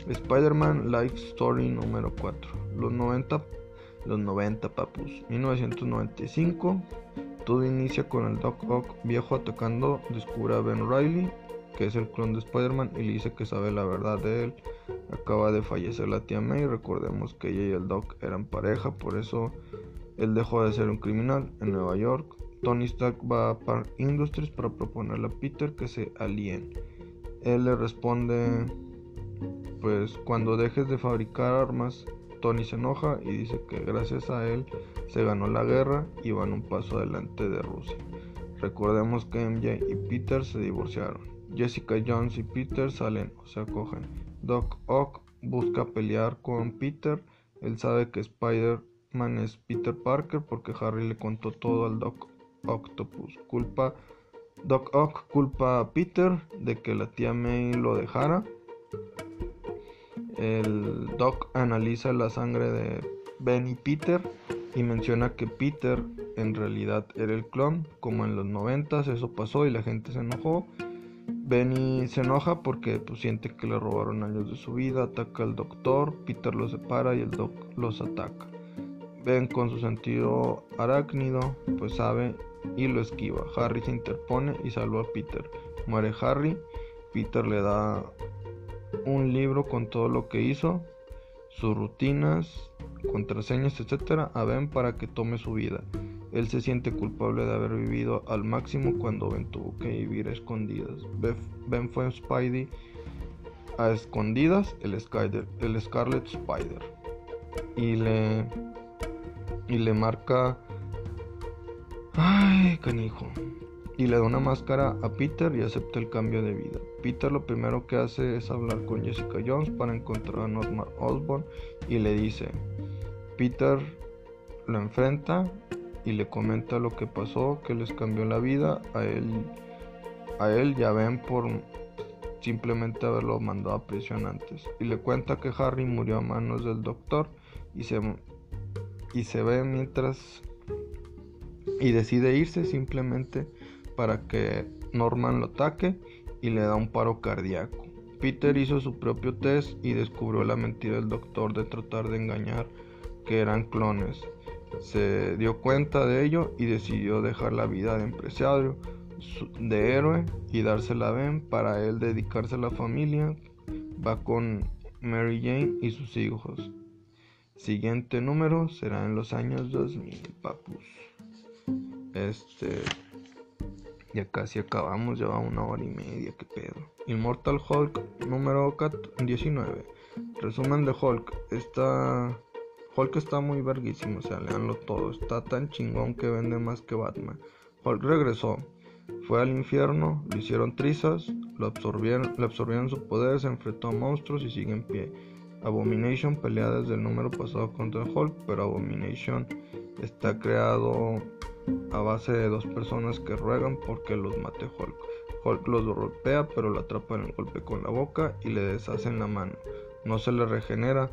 Spider-Man Life Story número 4. Los 90, los 90 papus. 1995. Todo inicia con el Doc Ock viejo atacando. Descubre a Ben Riley, que es el clon de Spider-Man, y le dice que sabe la verdad de él. Acaba de fallecer la tía May. Recordemos que ella y el Doc eran pareja, por eso él dejó de ser un criminal en Nueva York. Tony Stark va a Park Industries para proponerle a Peter que se alíen. Él le responde, pues cuando dejes de fabricar armas, Tony se enoja y dice que gracias a él se ganó la guerra y van un paso adelante de Rusia. Recordemos que MJ y Peter se divorciaron. Jessica Jones y Peter salen o se acogen. Doc Ock busca pelear con Peter. Él sabe que Spider Man es Peter Parker porque Harry le contó todo al Doc Octopus. Culpa Doc Ock culpa a Peter de que la tía May lo dejara. El Doc analiza la sangre de Ben y Peter y menciona que Peter en realidad era el clon, como en los 90 eso pasó y la gente se enojó. Benny se enoja porque pues, siente que le robaron años de su vida, ataca al doctor, Peter lo separa y el doc los ataca. Ben con su sentido arácnido, pues sabe y lo esquiva. Harry se interpone y salva a Peter. Muere Harry. Peter le da un libro con todo lo que hizo, sus rutinas, contraseñas, etc. a Ben para que tome su vida. Él se siente culpable de haber vivido al máximo cuando Ben tuvo que vivir a escondidas. Ben fue Spidey a escondidas, el, el Scarlet Spider. Y le y le marca... Ay, canijo. Y le da una máscara a Peter y acepta el cambio de vida. Peter lo primero que hace es hablar con Jessica Jones para encontrar a Norman Osborn y le dice Peter lo enfrenta y le comenta lo que pasó, que les cambió la vida a él, a él ya ven por simplemente haberlo mandado a prisión antes. Y le cuenta que Harry murió a manos del doctor y se, y se ve mientras y decide irse simplemente para que Norman lo ataque y le da un paro cardíaco. Peter hizo su propio test y descubrió la mentira del doctor de tratar de engañar que eran clones. Se dio cuenta de ello y decidió dejar la vida de empresario, de héroe y dársela a Ben para él dedicarse a la familia. Va con Mary Jane y sus hijos. Siguiente número será en los años 2000, papus. Este. Ya casi acabamos, lleva una hora y media, qué pedo. Immortal Hulk número 19. Resumen de Hulk. Está. Hulk está muy verguísimo, o sea, leanlo todo. Está tan chingón que vende más que Batman. Hulk regresó. Fue al infierno, lo hicieron trizas, lo absorbieron, le absorbieron su poder, se enfrentó a monstruos y sigue en pie. Abomination pelea desde el número pasado contra Hulk, pero Abomination está creado a base de dos personas que ruegan porque los mate Hulk. Hulk los golpea, pero lo atrapa en el golpe con la boca y le deshacen la mano. No se le regenera.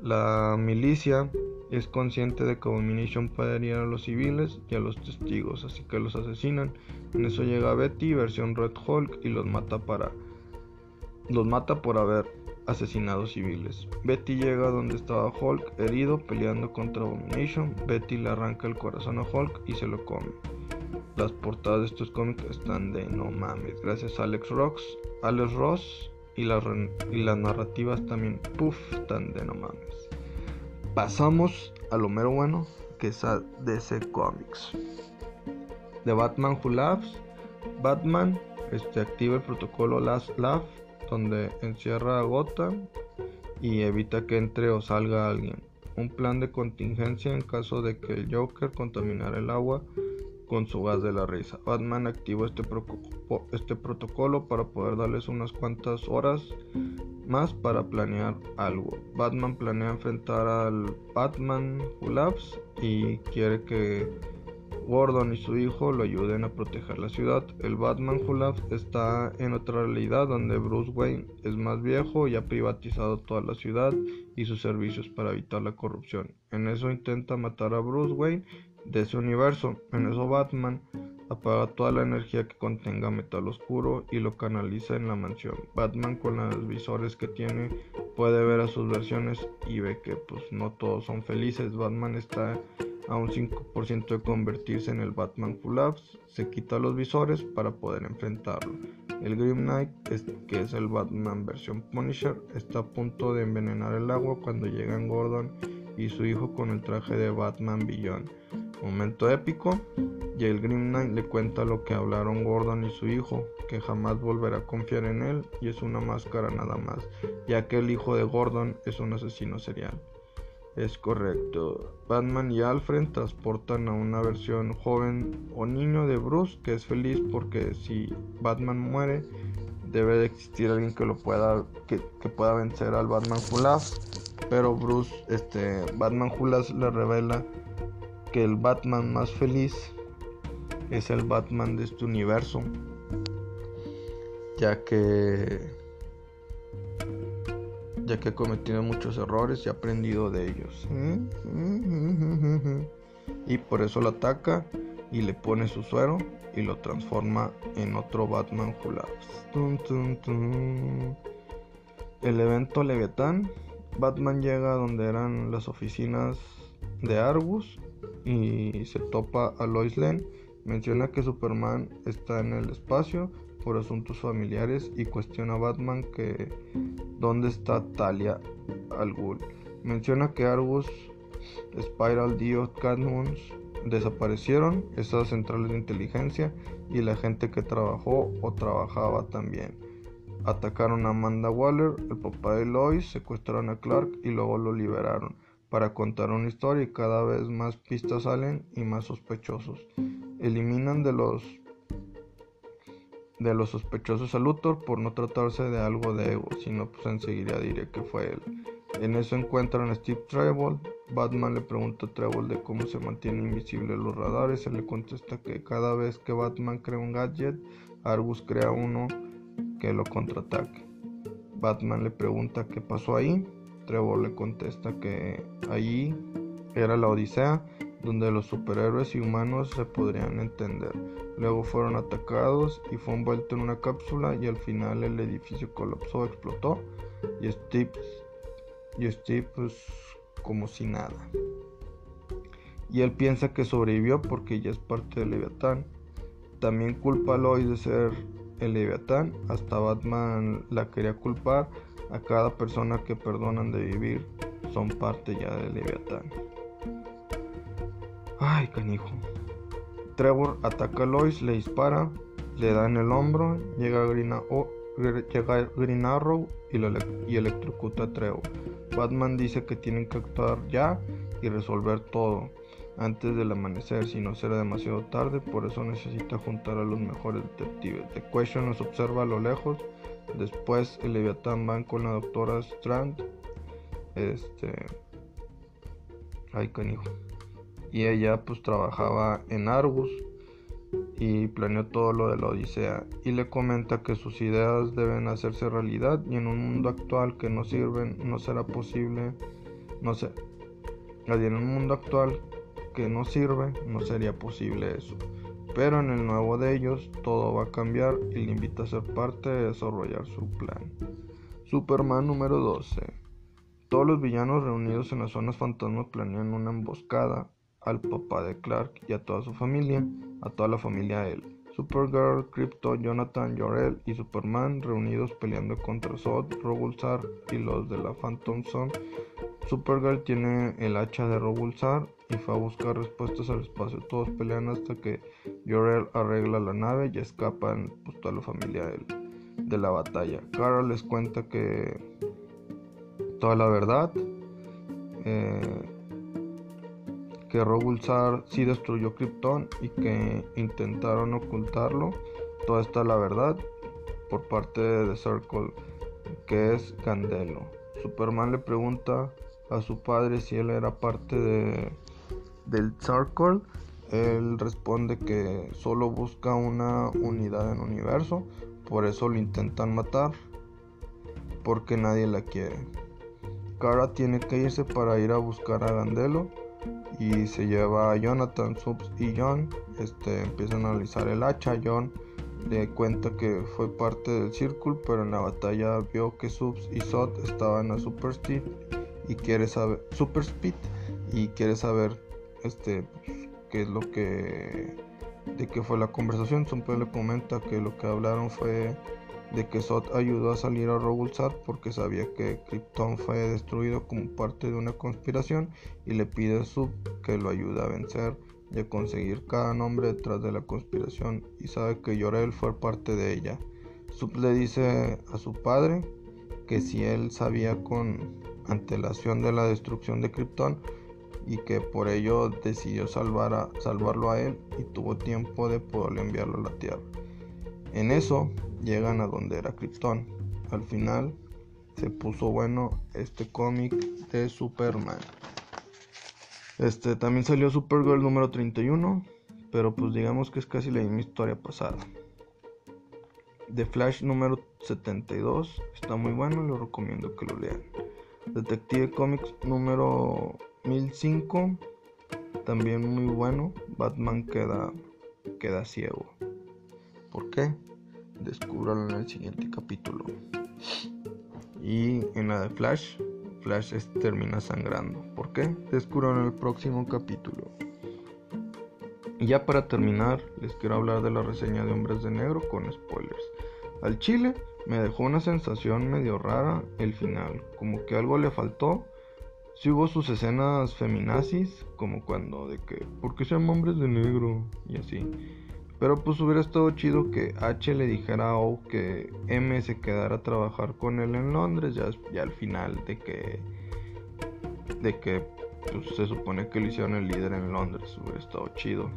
La milicia es consciente de que Abomination puede herir a los civiles y a los testigos, así que los asesinan. En eso llega Betty, versión Red Hulk, y los mata para los mata por haber asesinados civiles. Betty llega donde estaba Hulk herido peleando contra Abomination. Betty le arranca el corazón a Hulk y se lo come. Las portadas de estos cómics están de no mames. Gracias a Alex Rocks, Alex Ross y, y las narrativas también, puff, están de no mames. Pasamos a lo mero bueno que es a DC Comics. The Batman Who Laughs. Batman este, activa el protocolo Last Laugh donde encierra a Gotham y evita que entre o salga alguien. Un plan de contingencia en caso de que el Joker contaminara el agua con su gas de la risa. Batman activó este, este protocolo para poder darles unas cuantas horas más para planear algo. Batman planea enfrentar al Batman Who y quiere que Gordon y su hijo lo ayuden a proteger la ciudad. El Batman Who está en otra realidad donde Bruce Wayne es más viejo y ha privatizado toda la ciudad y sus servicios para evitar la corrupción. En eso intenta matar a Bruce Wayne de ese universo. En eso Batman apaga toda la energía que contenga metal oscuro y lo canaliza en la mansión. Batman con los visores que tiene puede ver a sus versiones y ve que pues no todos son felices. Batman está a un 5% de convertirse en el Batman Full se quita los visores para poder enfrentarlo. El Grim Knight, que es el Batman versión Punisher, está a punto de envenenar el agua cuando llegan Gordon y su hijo con el traje de Batman Beyond. Momento épico, y el Grim Knight le cuenta lo que hablaron Gordon y su hijo, que jamás volverá a confiar en él y es una máscara nada más, ya que el hijo de Gordon es un asesino serial. Es correcto. Batman y Alfred transportan a una versión joven o niño de Bruce que es feliz porque si Batman muere debe de existir alguien que lo pueda que, pueda vencer al Batman Hulas. Pero Bruce, este Batman Hulas le revela que el Batman más feliz es el Batman de este universo, ya que ya que ha cometido muchos errores y ha aprendido de ellos. Y por eso lo ataca y le pone su suero y lo transforma en otro Batman El evento Leviatán. Batman llega donde eran las oficinas de Argus y se topa a Lois Lane. Menciona que Superman está en el espacio por asuntos familiares y cuestiona a Batman que dónde está Talia al Ghul. Menciona que Argus, Spiral, Dio, Catmons desaparecieron, esas centrales de inteligencia y la gente que trabajó o trabajaba también. Atacaron a Amanda Waller, el papá de Lois, secuestraron a Clark y luego lo liberaron para contar una historia y cada vez más pistas salen y más sospechosos. Eliminan de los de los sospechosos a Luthor por no tratarse de algo de ego, sino pues enseguida diré que fue él. En eso encuentran a Steve Trevor. Batman le pregunta a Trevor de cómo se mantiene invisible los radares. Él le contesta que cada vez que Batman crea un gadget, Argus crea uno que lo contraataque. Batman le pregunta qué pasó ahí. Trevor le contesta que allí era la Odisea, donde los superhéroes y humanos se podrían entender. Luego fueron atacados y fue envuelto en una cápsula y al final el edificio colapsó, explotó y Steve, y Steve pues como si nada. Y él piensa que sobrevivió porque ya es parte del Leviatán. También culpa a Lois de ser el Leviatán. Hasta Batman la quería culpar. A cada persona que perdonan de vivir son parte ya del Leviatán. Ay, canijo. Trevor ataca a Lois, le dispara, le da en el hombro, llega Green, Arrow y, electrocuta a Trevor. Batman dice que tienen que actuar ya y resolver todo antes del amanecer, si no será demasiado tarde, por eso necesita juntar a los mejores detectives. The Question nos observa a lo lejos, después el Leviatán van con la doctora Strand, este, ay canijo, y ella pues trabajaba en Argus y planeó todo lo de la Odisea y le comenta que sus ideas deben hacerse realidad y en un mundo actual que no sirven no será posible, no sé, en un mundo actual que no sirve, no sería posible eso. Pero en el nuevo de ellos todo va a cambiar y le invita a ser parte de desarrollar su plan. Superman número 12. Todos los villanos reunidos en las zonas fantasmas planean una emboscada al papá de Clark y a toda su familia, a toda la familia de él. Supergirl, Crypto, Jonathan, Jorel y Superman reunidos peleando contra Zod, Rogulzar y los de la Phantom Zone. Supergirl tiene el hacha de Rogulzar y fue a buscar respuestas al espacio. Todos pelean hasta que Jorel arregla la nave y escapan pues, toda la familia de, la batalla. Carol les cuenta que toda la verdad. Eh, que Rogulzar sí destruyó Krypton y que intentaron ocultarlo. Toda esta la verdad por parte de Circle, que es Candelo. Superman le pregunta a su padre si él era parte de del Circle, él responde que solo busca una unidad en universo, por eso lo intentan matar, porque nadie la quiere. Kara tiene que irse para ir a buscar a Gandelo y se lleva a Jonathan, Subs y John. Este, empieza a analizar el hacha. John le cuenta que fue parte del círculo, pero en la batalla vio que Subs y Sot estaban a Super Speed y quiere saber Super Speed y quiere saber este, qué es lo que, de qué fue la conversación. Siempre le comenta que lo que hablaron fue de que Zod ayudó a salir a Rogulzat porque sabía que Krypton fue destruido como parte de una conspiración y le pide a Sub que lo ayude a vencer y a conseguir cada nombre detrás de la conspiración y sabe que Yorel fue parte de ella. Sub le dice a su padre que si él sabía con antelación de la destrucción de Krypton, y que por ello decidió salvar a, salvarlo a él y tuvo tiempo de poder enviarlo a la Tierra. En eso llegan a donde era Krypton. Al final se puso bueno este cómic de Superman. Este también salió Supergirl número 31, pero pues digamos que es casi la misma historia pasada. The Flash número 72 está muy bueno, lo recomiendo que lo lean. Detective Comics número 1005 también muy bueno. Batman queda queda ciego. ¿Por qué? Descúbralo en el siguiente capítulo. Y en la de Flash, Flash termina sangrando. ¿Por qué? Descúbralo en el próximo capítulo. Y ya para terminar, les quiero hablar de la reseña de Hombres de Negro con spoilers. Al chile me dejó una sensación medio rara el final, como que algo le faltó si hubo sus escenas feminazis, como cuando de que, ¿por qué sean hombres de negro? Y así. Pero pues hubiera estado chido que H le dijera a O que M se quedara a trabajar con él en Londres, ya, ya al final de que, de que pues, se supone que lo hicieron el líder en Londres, hubiera estado chido.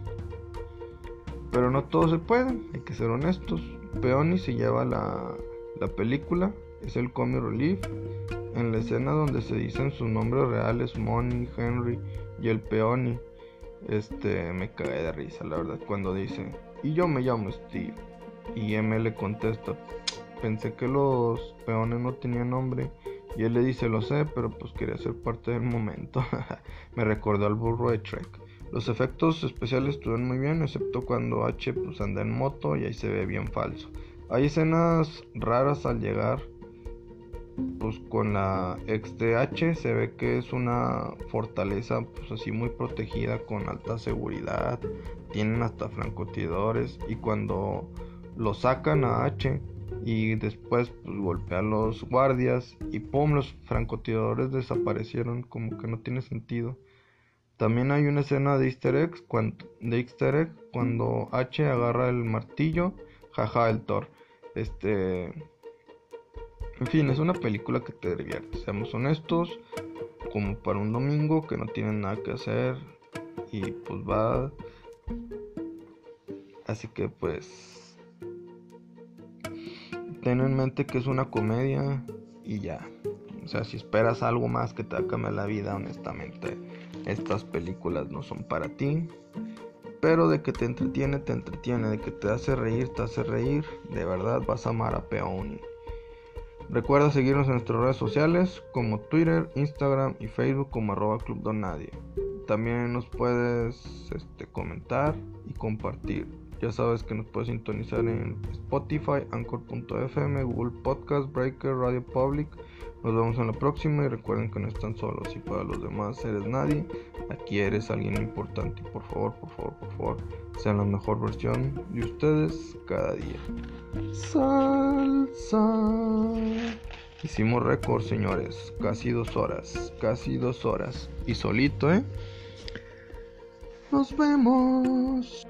Pero no todo se puede, hay que ser honestos. Peony se lleva la, la película, es el comic relief en la escena donde se dicen sus nombres reales, Money, Henry y el Peony, este, me cae de risa, la verdad, cuando dice, y yo me llamo Steve. Y M le contesta, pensé que los peones no tenían nombre. Y él le dice, lo sé, pero pues quería ser parte del momento. me recordó al burro de Trek. Los efectos especiales estuvieron muy bien, excepto cuando H pues anda en moto y ahí se ve bien falso. Hay escenas raras al llegar pues con la XDH se ve que es una fortaleza pues así muy protegida con alta seguridad tienen hasta francotiradores y cuando lo sacan a H y después pues, golpea a los guardias y pum los francotiradores desaparecieron como que no tiene sentido también hay una escena de easter eggs cuando, de easter egg cuando H agarra el martillo jaja el Thor este en fin, es una película que te divierte, seamos honestos, como para un domingo que no tienen nada que hacer y pues va. Así que pues ten en mente que es una comedia y ya. O sea, si esperas algo más que te acabe la vida, honestamente, estas películas no son para ti. Pero de que te entretiene, te entretiene. De que te hace reír, te hace reír. De verdad vas a amar a Peony. Recuerda seguirnos en nuestras redes sociales como Twitter, Instagram y Facebook como arroba Club Donadie. También nos puedes este, comentar y compartir. Ya sabes que nos puedes sintonizar en Spotify, Anchor.fm, Google Podcast, Breaker, Radio Public. Nos vemos en la próxima y recuerden que no están solos y para los demás eres nadie. Aquí eres alguien importante. Por favor, por favor, por favor, sean la mejor versión de ustedes cada día. Salsa. Hicimos récord, señores. Casi dos horas. Casi dos horas. Y solito, ¿eh? Nos vemos.